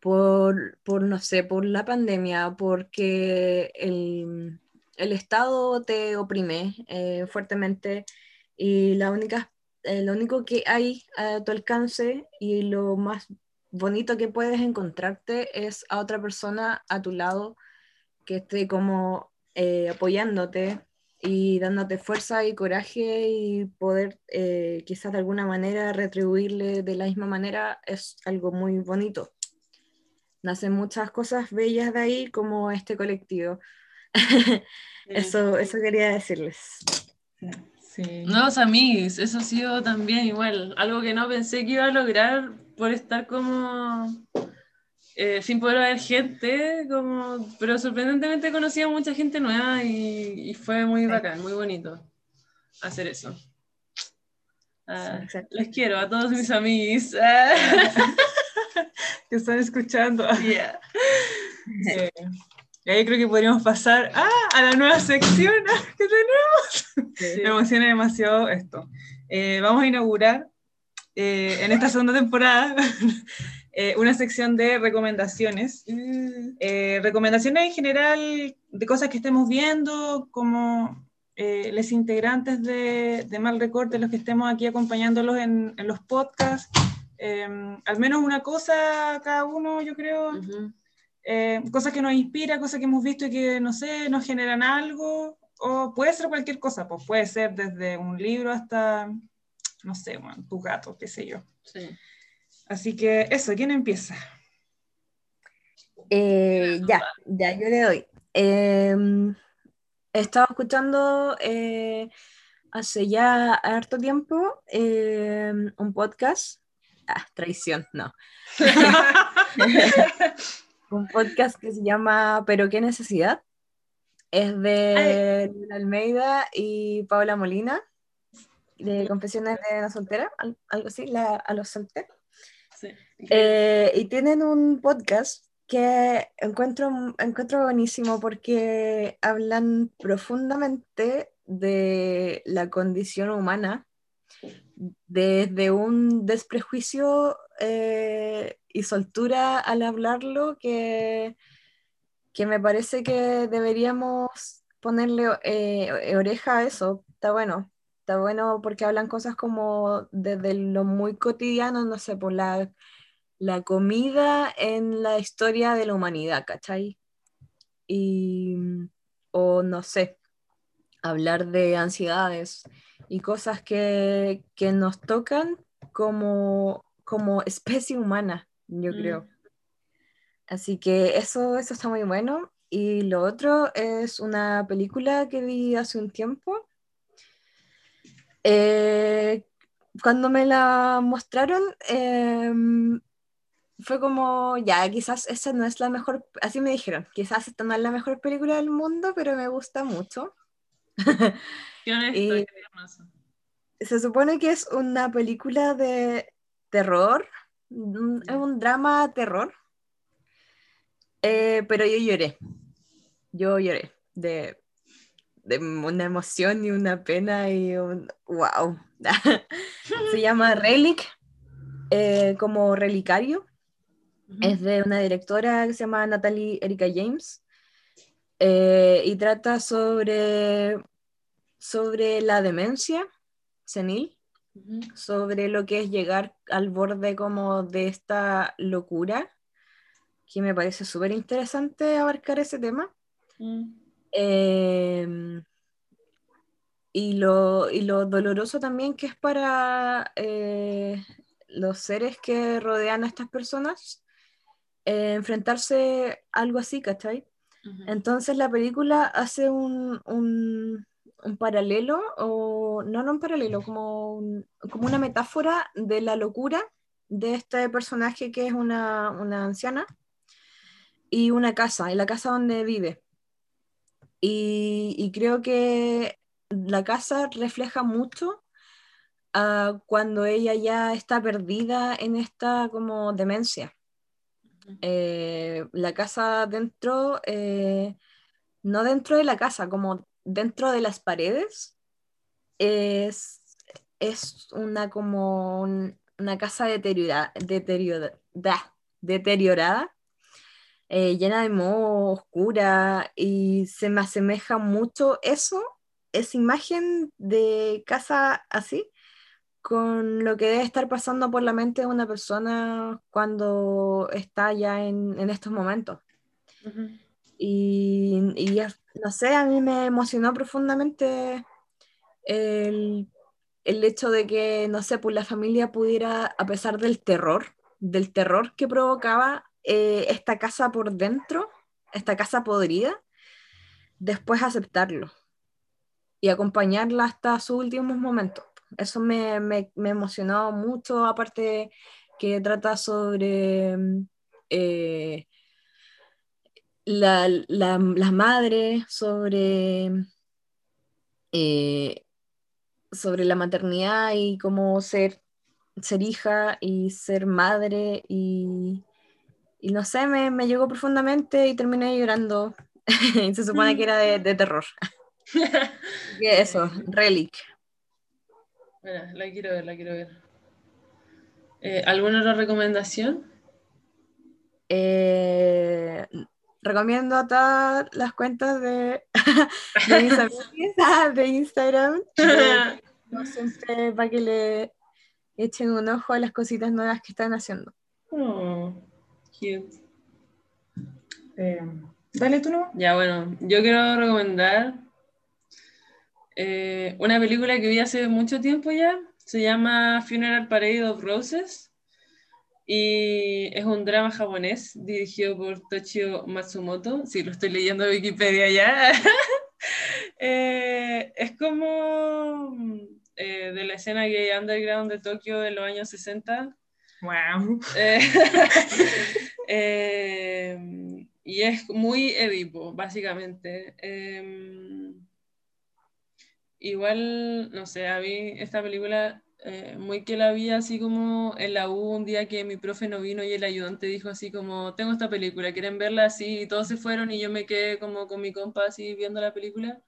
por, por no sé, por la pandemia, porque el, el Estado te oprime eh, fuertemente y la única, eh, lo único que hay a tu alcance y lo más bonito que puedes encontrarte es a otra persona a tu lado que esté como eh, apoyándote y dándote fuerza y coraje y poder eh, quizás de alguna manera retribuirle de la misma manera es algo muy bonito. Nacen muchas cosas bellas de ahí como este colectivo. (laughs) eso, eso quería decirles. Sí. Nuevos amigos, eso ha sido también igual, algo que no pensé que iba a lograr por estar como eh, sin poder ver gente, como, pero sorprendentemente conocí a mucha gente nueva y, y fue muy Sí. bacán, muy bonito hacer eso. Ah, Sí, les quiero a todos mis amigos. (laughs) Ah, que están escuchando. (laughs) yeah. Eh, y ahí creo que podríamos pasar ah, a la nueva sección ah, que tenemos. Sí. (laughs) Me emociona demasiado esto. Eh, vamos a inaugurar eh, en esta segunda temporada eh, una sección de recomendaciones. Mm, Eh, recomendaciones en general de cosas que estemos viendo, como eh, los integrantes de, de Mal Recorte, los que estemos aquí acompañándolos en, en los podcasts. Eh, al menos una cosa cada uno, yo creo. ujú. Eh, cosas que nos inspira, cosas que hemos visto y que, no sé, nos generan algo. O puede ser cualquier cosa, pues puede ser desde un libro hasta, no sé, bueno, tu gato, qué sé yo. Sí. Así que eso, ¿quién empieza? Eh, ya, ya, yo le doy. Eh, he estado escuchando eh, hace ya harto tiempo eh, un podcast. Ah, traición, no. (laughs) (laughs) un podcast que se llama Pero qué necesidad. Es de Lula Almeida y Paula Molina, de Confesiones de una soltera, al- algo así, la, a los solteros. Eh, y tienen un podcast que encuentro, encuentro buenísimo porque hablan profundamente de la condición humana desde un desprejuicio eh, y soltura al hablarlo que, que me parece que deberíamos ponerle eh, oreja a eso. Está bueno. Está bueno porque hablan cosas como desde lo muy cotidiano, no sé, por la, la comida en la historia de la humanidad, ¿cachai? Y, o no sé, hablar de ansiedades y cosas que, que nos tocan como, como especie humana, yo Mm. creo. Así que eso, eso está muy bueno. Y lo otro es una película que vi hace un tiempo. Eh, cuando me la mostraron, em, fue como, ya, quizás esa no es la mejor, así me dijeron, quizás esta no es la mejor película del mundo, pero me gusta mucho. (laughs) Qué honesto, Y- qué hermoso. Se supone que es una película de terror, es un drama terror, Eh, pero yo lloré, yo lloré de, de una emoción y una pena y un wow. (laughs) Se llama (laughs) Relic, eh, como relicario. Es de una directora que se llama Natalie Erika James eh, y trata sobre, sobre la demencia senil, sobre lo que es llegar al borde como de esta locura, que me parece súper interesante abarcar ese tema. Mm. Eh, y, lo, y lo doloroso también que es para eh, los seres que rodean a estas personas eh, enfrentarse a algo así, ¿cachai? Entonces la película hace un, un- un paralelo, o no, no un paralelo, como, un- como una metáfora de la locura de este personaje que es una, una anciana y una casa, y la casa donde vive. Y, y creo que la casa refleja mucho cuando ella ya está perdida en esta como demencia. Eh, la casa dentro, eh, no dentro de la casa, como dentro de las paredes, es, es una como un- una casa deteriorada, deteriorada, deteriorada eh, llena de moho, oscura, y se me asemeja mucho eso, esa imagen de casa así, con lo que debe estar pasando por la mente de una persona cuando está ya en, en estos momentos. Y, y no sé, a mí me emocionó profundamente el, el hecho de que, no sé, pues la familia pudiera, a pesar del terror, del terror que provocaba eh, esta casa por dentro, esta casa podrida, después aceptarlo y acompañarla hasta sus últimos momentos. Eso me, me, me emocionó mucho, aparte que trata sobre mm, eh, la, la, la madre, sobre, eh, sobre la maternidad y cómo ser, ser hija y ser madre y, y no sé, me, me llegó profundamente y terminé llorando. (laughs) Se supone que era de, de terror. (laughs) Eso, Relic. Mira, la quiero ver, la quiero ver. Eh, ¿Alguna otra recomendación? Eh, recomiendo a todas las cuentas de, (laughs) de mis amigas (laughs) de Instagram. de- (laughs) no siempre para que le echen un ojo a las cositas nuevas que están haciendo. Oh, cute. Eh, dale tú no. Ya, bueno, yo quiero recomendar eh, una película que vi hace mucho tiempo ya. Se llama Funeral Parade of Roses y es un drama japonés dirigido por Toshio Matsumoto. Sí, lo estoy leyendo en Wikipedia ya. (laughs) Eh, es como eh, de la escena gay underground de Tokio de los años 60. Wow. Eh, (laughs) (laughs) eh, y es muy Edipo, básicamente. Igual, no sé, a esta película, eh, muy que la vi así como en la U un día que mi profe no vino y el ayudante dijo así como, tengo esta película, ¿quieren verla? Así, y todos se fueron y yo me quedé como con mi compa así viendo la película.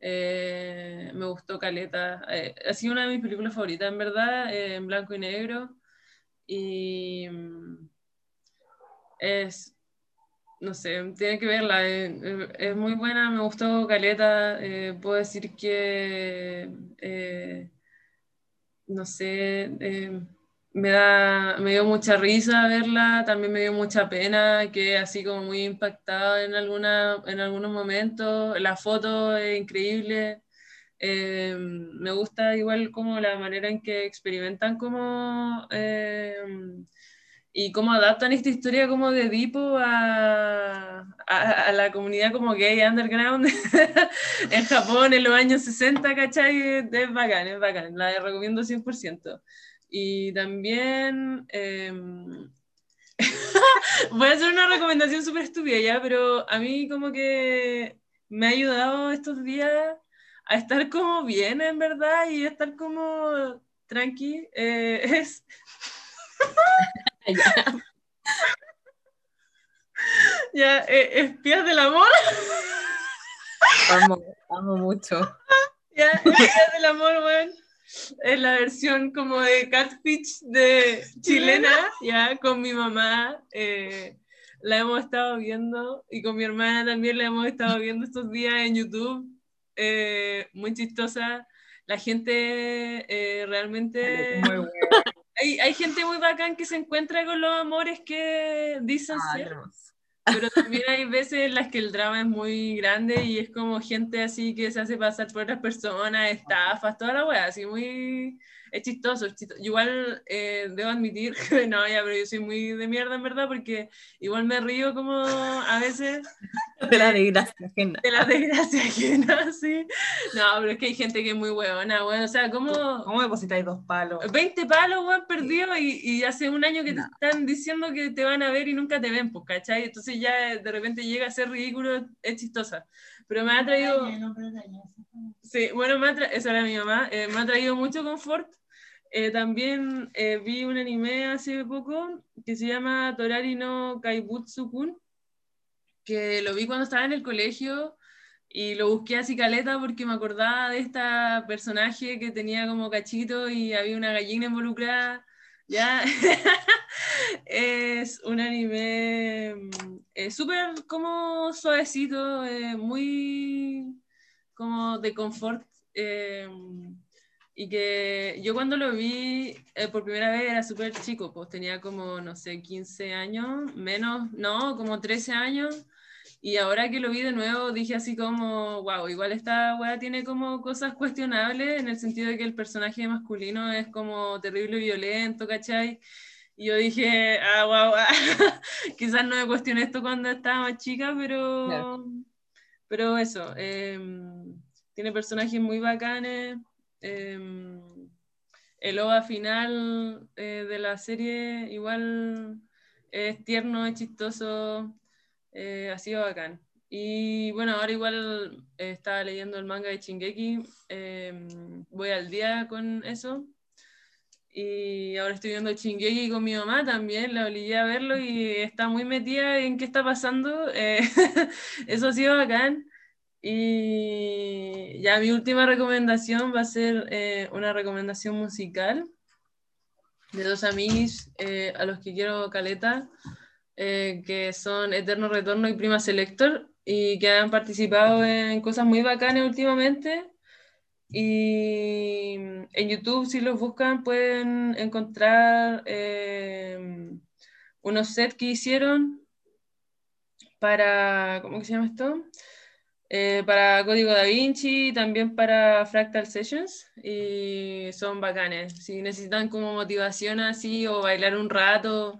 Eh, me gustó Caleta. Eh, ha sido una de mis películas favoritas, en verdad, eh, en blanco y negro. Y mm, es, no sé, tiene que verla. eh, es muy buena, me gustó Caleta. eh, puedo decir que, eh, no sé, eh, me da, me dio mucha risa verla, también me dio mucha pena, que así como muy impactada en, alguna, en algunos momentos. La foto es increíble. Me gusta igual como la manera en que experimentan como y cómo adaptan esta historia como de Edipo a, a, a la comunidad como gay underground (laughs) en Japón en los años 60, ¿cachai? Es bacán, es bacán, la recomiendo 100%. Y también eh, (laughs) voy a hacer una recomendación súper estúpida ya, pero a mí como que me ha ayudado estos días a estar como bien, en verdad, y a estar como tranqui. eh, es (laughs) ya, eh, espías del amor. Amo, amo mucho. Ya, espías del amor, weón. Es la versión como de Catfish de chilena, ya, con mi mamá. eh, la hemos estado viendo y con mi hermana también la hemos estado viendo estos días en YouTube. eh, muy chistosa. La gente eh, realmente... Muy. Hay, hay gente muy bacán que se encuentra con los amores que dicen Ah, ser, pero también hay veces en las que el drama es muy grande y es como gente así que se hace pasar por otras personas, estafas, toda la wea, así muy... Es chistoso, es chistoso. Igual eh, debo admitir (laughs) que no, ya, pero yo soy muy de mierda en verdad porque igual me río como a veces (laughs) De la desgracia ajena. de la desgracia ajena, (laughs) sí. No, pero es que hay gente que es muy huevona, weón. O sea, como ¿Cómo depositáis dos palos? 20 palos, weón, perdidos y, y hace un año que No. te están diciendo que te van a ver y nunca te ven, pues, ¿cachai? Entonces ya de repente llega a ser ridículo, es chistosa. Pero me ha traído... Sí, bueno, me ha tra- esa era mi mamá. eh, me ha traído mucho confort. Eh, también eh, vi un anime hace poco que se llama Torari no Kaibutsu-kun, que lo vi cuando estaba en el colegio y lo busqué así caleta porque me acordaba de esta personaje que tenía como cachito y había una gallina involucrada. Ya (laughs) es un anime eh, súper como suavecito, eh, muy como de confort. eh, y que yo cuando lo vi eh, por primera vez era súper chico, pues tenía como, no sé, 15 años, menos, no, como 13 años. Y ahora que lo vi de nuevo dije así como, wow, igual esta weá tiene como cosas cuestionables en el sentido de que el personaje masculino es como terrible y violento, ¿cachai? Y yo dije, ah, wow, (laughs) quizás no me cuestioné esto cuando estaba más chica, pero, pero eso, em, tiene personajes muy bacanes. em, el OVA final eh, de la serie igual es tierno, es chistoso, eh, ha sido bacán. Y bueno, ahora igual eh, estaba leyendo el manga de Shingeki, em, voy al día con eso. Y ahora estoy viendo Shingeki con mi mamá también, la obligué a verlo y está muy metida en qué está pasando. eh, (laughs) eso ha sido bacán. Y ya mi última recomendación va a ser eh, una recomendación musical de dos amigos eh, a los que quiero caleta, eh, que son Eterno Retorno y Prima Selector, y que han participado en cosas muy bacanas últimamente. Y en YouTube, si los buscan, pueden encontrar eh, unos sets que hicieron para, ¿cómo que se llama esto? Eh, para Código Da Vinci también para Fractal Sessions y son bacanes. Si necesitan como motivación así o bailar un rato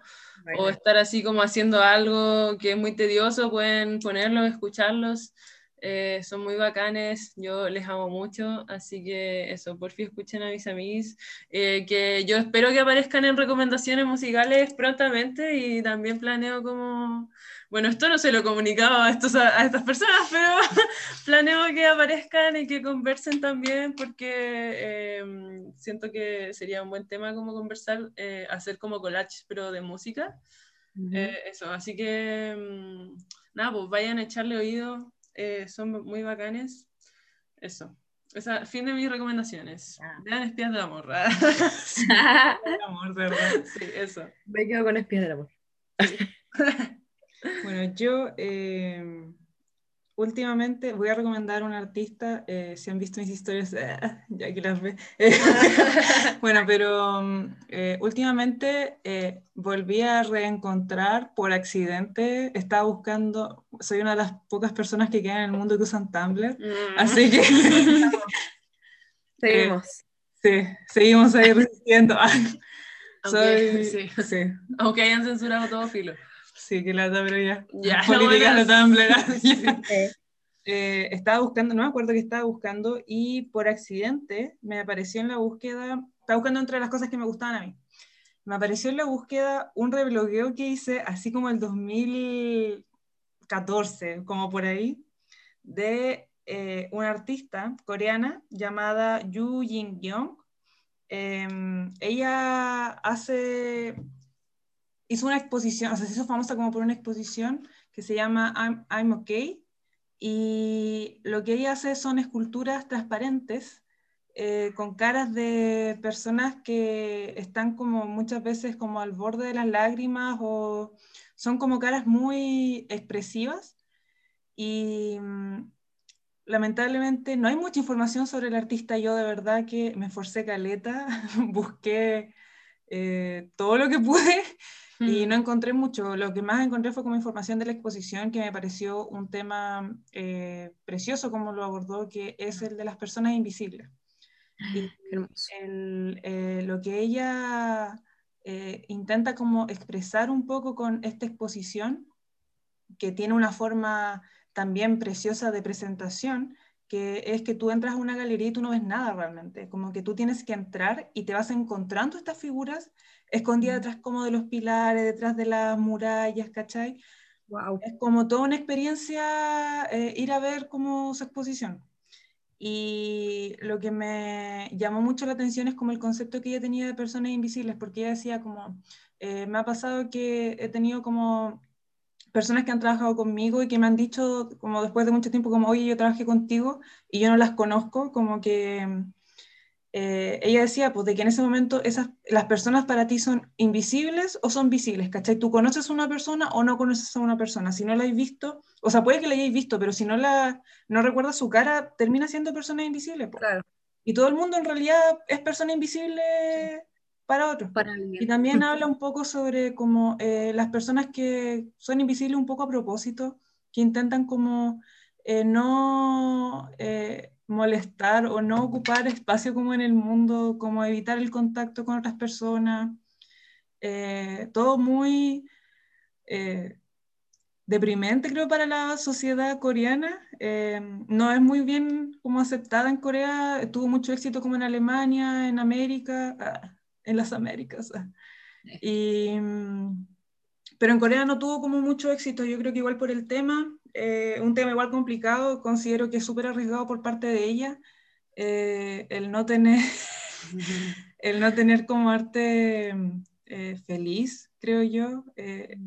o estar así como haciendo algo que es muy tedioso, pueden ponerlos, escucharlos. Eh, son muy bacanes, yo les amo mucho, así que eso, por fin escuchen a mis amigos, eh, que yo espero que aparezcan en recomendaciones musicales prontamente y también planeo como, bueno, esto no se lo he comunicado a, estos, a, a estas personas, pero (laughs) planeo que aparezcan y que conversen también porque eh, siento que sería un buen tema como conversar, eh, hacer como collages pero de música. Eh, eso, así que mm, nada, pues vayan a echarle oído, eh, son muy bacanes. Eso. Esa, fin de mis recomendaciones. Ah. Vean Espías del Amor. (laughs) (laughs) El amor, de verdad. sí, eso. Me quedo con espías del amor. Bueno, yo eh, últimamente voy a recomendar a un artista, eh, si han visto mis historias, (laughs) ya que las ve. (laughs) bueno, pero mm, eh, últimamente eh, volví a reencontrar por accidente, estaba buscando, soy una de las pocas personas que quedan en el mundo que usan Tumblr, Mm. así que (laughs) Seguimos. sí, seguimos ahí resistiendo. Sí, Aunque hayan censurado todo filo. Sí, que lata, pero ya. Ya, Políticas Tumblr. ya. (laughs) Eh, estaba buscando, no me acuerdo qué estaba buscando, y por accidente me apareció en la búsqueda, estaba buscando entre las cosas que me gustaban a mí. Me apareció en la búsqueda un reblogueo que hice, así como el 2014, como por ahí, de eh, una artista coreana llamada Yu Jin Young. Em, ella hace, hizo una exposición, o sea, se hizo famosa como por una exposición que se llama I'm, I'm Okay, y lo que ella hace son esculturas transparentes eh, con caras de personas que están como muchas veces como al borde de las lágrimas o son como caras muy expresivas y mm, lamentablemente no hay mucha información sobre el artista. Yo de verdad que me esforcé caleta, (laughs) busqué eh, todo lo que pude y Mm. no encontré mucho. Lo que más encontré fue como información de la exposición que me pareció un tema eh, precioso como lo abordó, que es el de las personas invisibles. Y hermoso. el, eh, lo que ella eh, intenta como expresar un poco con esta exposición, que tiene una forma también preciosa de presentación, que es que tú entras a una galería y tú no ves nada realmente, como que tú tienes que entrar y te vas encontrando estas figuras escondidas detrás como de los pilares, detrás de las murallas, ¿cachai? Wow. es como toda una experiencia eh, ir a ver como su exposición. Y lo que me llamó mucho la atención es como el concepto que ella tenía de personas invisibles, porque ella decía como, eh, me ha pasado que he tenido como personas que han trabajado conmigo y que me han dicho como después de mucho tiempo como, oye, yo trabajé contigo y yo no las conozco, como que eh, ella decía, pues de que en ese momento esas, las personas para ti son invisibles o son visibles, ¿cachai? Tú conoces a una persona o no conoces a una persona, si no la hayas visto, o sea, puede que la hayáis visto, pero si no la no recuerdas su cara, termina siendo persona invisible. Claro, Y todo el mundo en realidad es persona invisible para otros. para. Y también habla un poco sobre como eh, las personas que son invisibles un poco a propósito, que intentan como eh, no molestar o no ocupar espacio como en el mundo, como evitar el contacto con otras personas. Eh, todo muy eh, deprimente, creo, para la sociedad coreana. Eh, no es muy bien como aceptada en Corea, tuvo mucho éxito como en Alemania, en América, ah, en las Américas. ah. Y, mm, pero en Corea no tuvo como mucho éxito, yo creo que igual por el tema, eh, un tema igual complicado, considero que es súper arriesgado por parte de ella, eh, el no tener, (laughs) el no tener como arte eh, feliz, creo yo.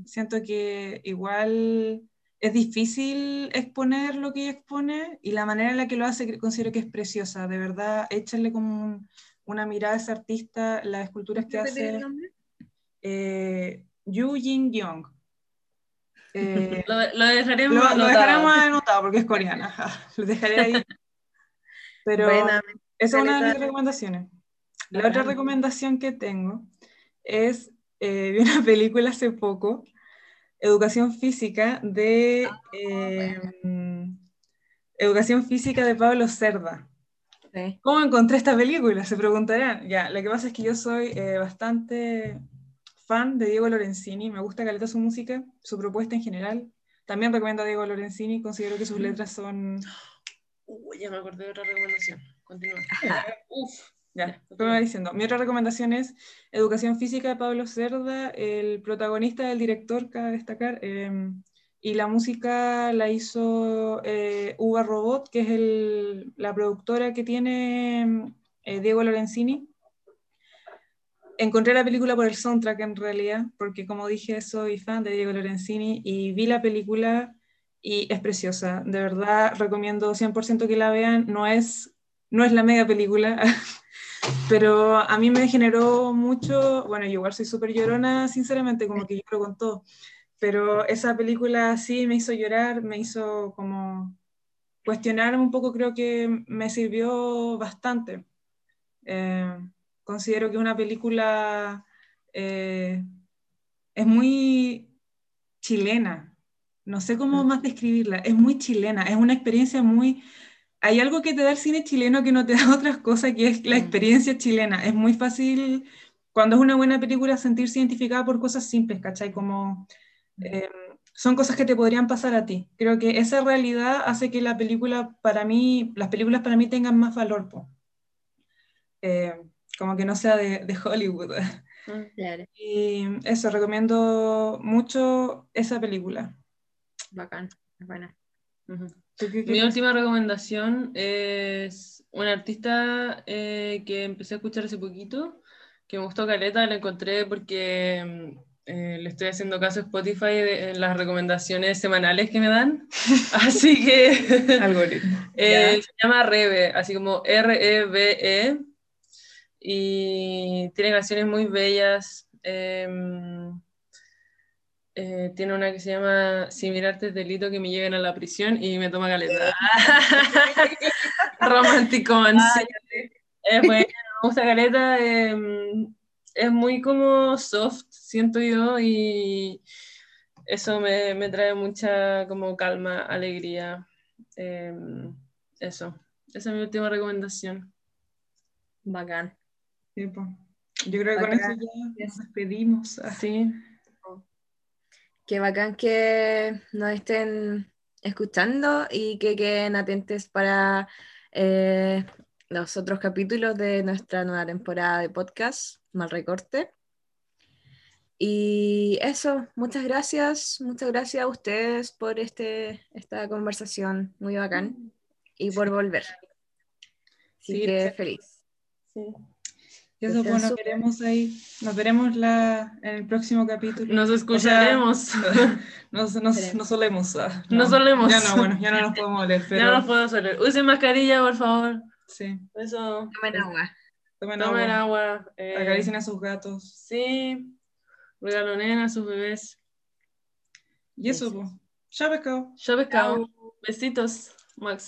Siento que igual es difícil exponer lo que ella expone y la manera en la que lo hace considero que es preciosa, de verdad, échale como un- una mirada a ese artista, las esculturas que ¿Repetir el hace nombre? eh, Yu Jin Young. Eh, Lo, lo dejaremos lo, dejaremos anotado porque es coreana. Lo dejaré ahí. (laughs) Pero Buena, esa es una de mis recomendaciones. La otra recomendación que tengo es, eh, vi una película hace poco, Educación Física de eh, Educación Física de Pablo Cerda. sí. ¿Cómo encontré esta película? Se preguntarán. Ya, lo que pasa es que yo soy eh, bastante fan de Diego Lorenzini, me gusta caleta su música, su propuesta en general. También recomiendo a Diego Lorenzini, considero que sus letras son... Uy, ya me acordé de otra recomendación. Continúa. Uf, ya, lo que me iba diciendo. Mi otra recomendación es Educación Física de Pablo Cerda, el protagonista, el director, cabe destacar, eh, y la música la hizo eh, Uva Robot, que es el- la productora que tiene eh, Diego Lorenzini. Encontré la película por el soundtrack en realidad, porque como dije, soy fan de Diego Lorenzini y vi la película y es preciosa. De verdad, recomiendo 100% que la vean. No es, no es la mega película, (laughs) pero a mí me generó mucho, bueno, yo igual soy súper llorona, sinceramente, como que lloro con todo, pero esa película sí me hizo llorar, me hizo como cuestionarme un poco, creo que me sirvió bastante. Eh, considero que una película eh, es muy chilena, no sé cómo más describirla, es muy chilena, es una experiencia muy... Hay algo que te da el cine chileno que no te (laughs) da otras cosas, que es la Mm. experiencia chilena. Es muy fácil, cuando es una buena película, sentirse identificada por cosas simples, ¿cachai? Como eh, son cosas que te podrían pasar a ti. Creo que esa realidad hace que la película para mí, las películas para mí tengan más valor. Eh, como que no sea de, de Hollywood. Claro, (laughs) Y eso, recomiendo mucho esa película. bacán, es buena. Ujú. ¿Tú qué Mi crees? última recomendación es un artista eh, que empecé a escuchar hace poquito, que me gustó Caleta, la encontré porque mm, eh, le estoy haciendo caso a Spotify de- en las recomendaciones semanales que me dan. (laughs) Así que (laughs) Algoritmo. eh, se llama Rebe, así como R-E-B-E, y tiene canciones muy bellas. em, eh, tiene una que se llama Si mirarte es delito que me lleven a la prisión y me toma caleta. (laughs) Romántico, sí. Es bueno, me gusta caleta. em, es muy como soft, siento yo, y eso me, me trae mucha como calma, alegría. em, eso, esa es mi última recomendación. Bacán. Sí. Yo creo que con eso Bacán. ya nos despedimos. Sí, Qué bacán que nos estén escuchando y que queden atentos para eh, los otros capítulos de nuestra nueva temporada de podcast, Mal Recorte. Y eso, muchas gracias, muchas gracias a ustedes por este, esta conversación muy bacán y por volver. Así Sí, que feliz. Sí. Y eso, pues nos veremos ahí. Nos veremos la, en el próximo capítulo. Nos escucharemos. (laughs) Nos, nos, nos solemos. ah, Nos solemos. Ya no, bueno, ya no nos podemos oler, pero Ya no puedo salir. Usen mascarilla, por favor. sí. Eso. Tomen agua. Tomen Tomen agua. agua. eh, Acaricien a sus gatos. Sí. Regalonen a sus bebés. Y eso, pues. Chao, pescado. Yo pescado. Besitos, Max.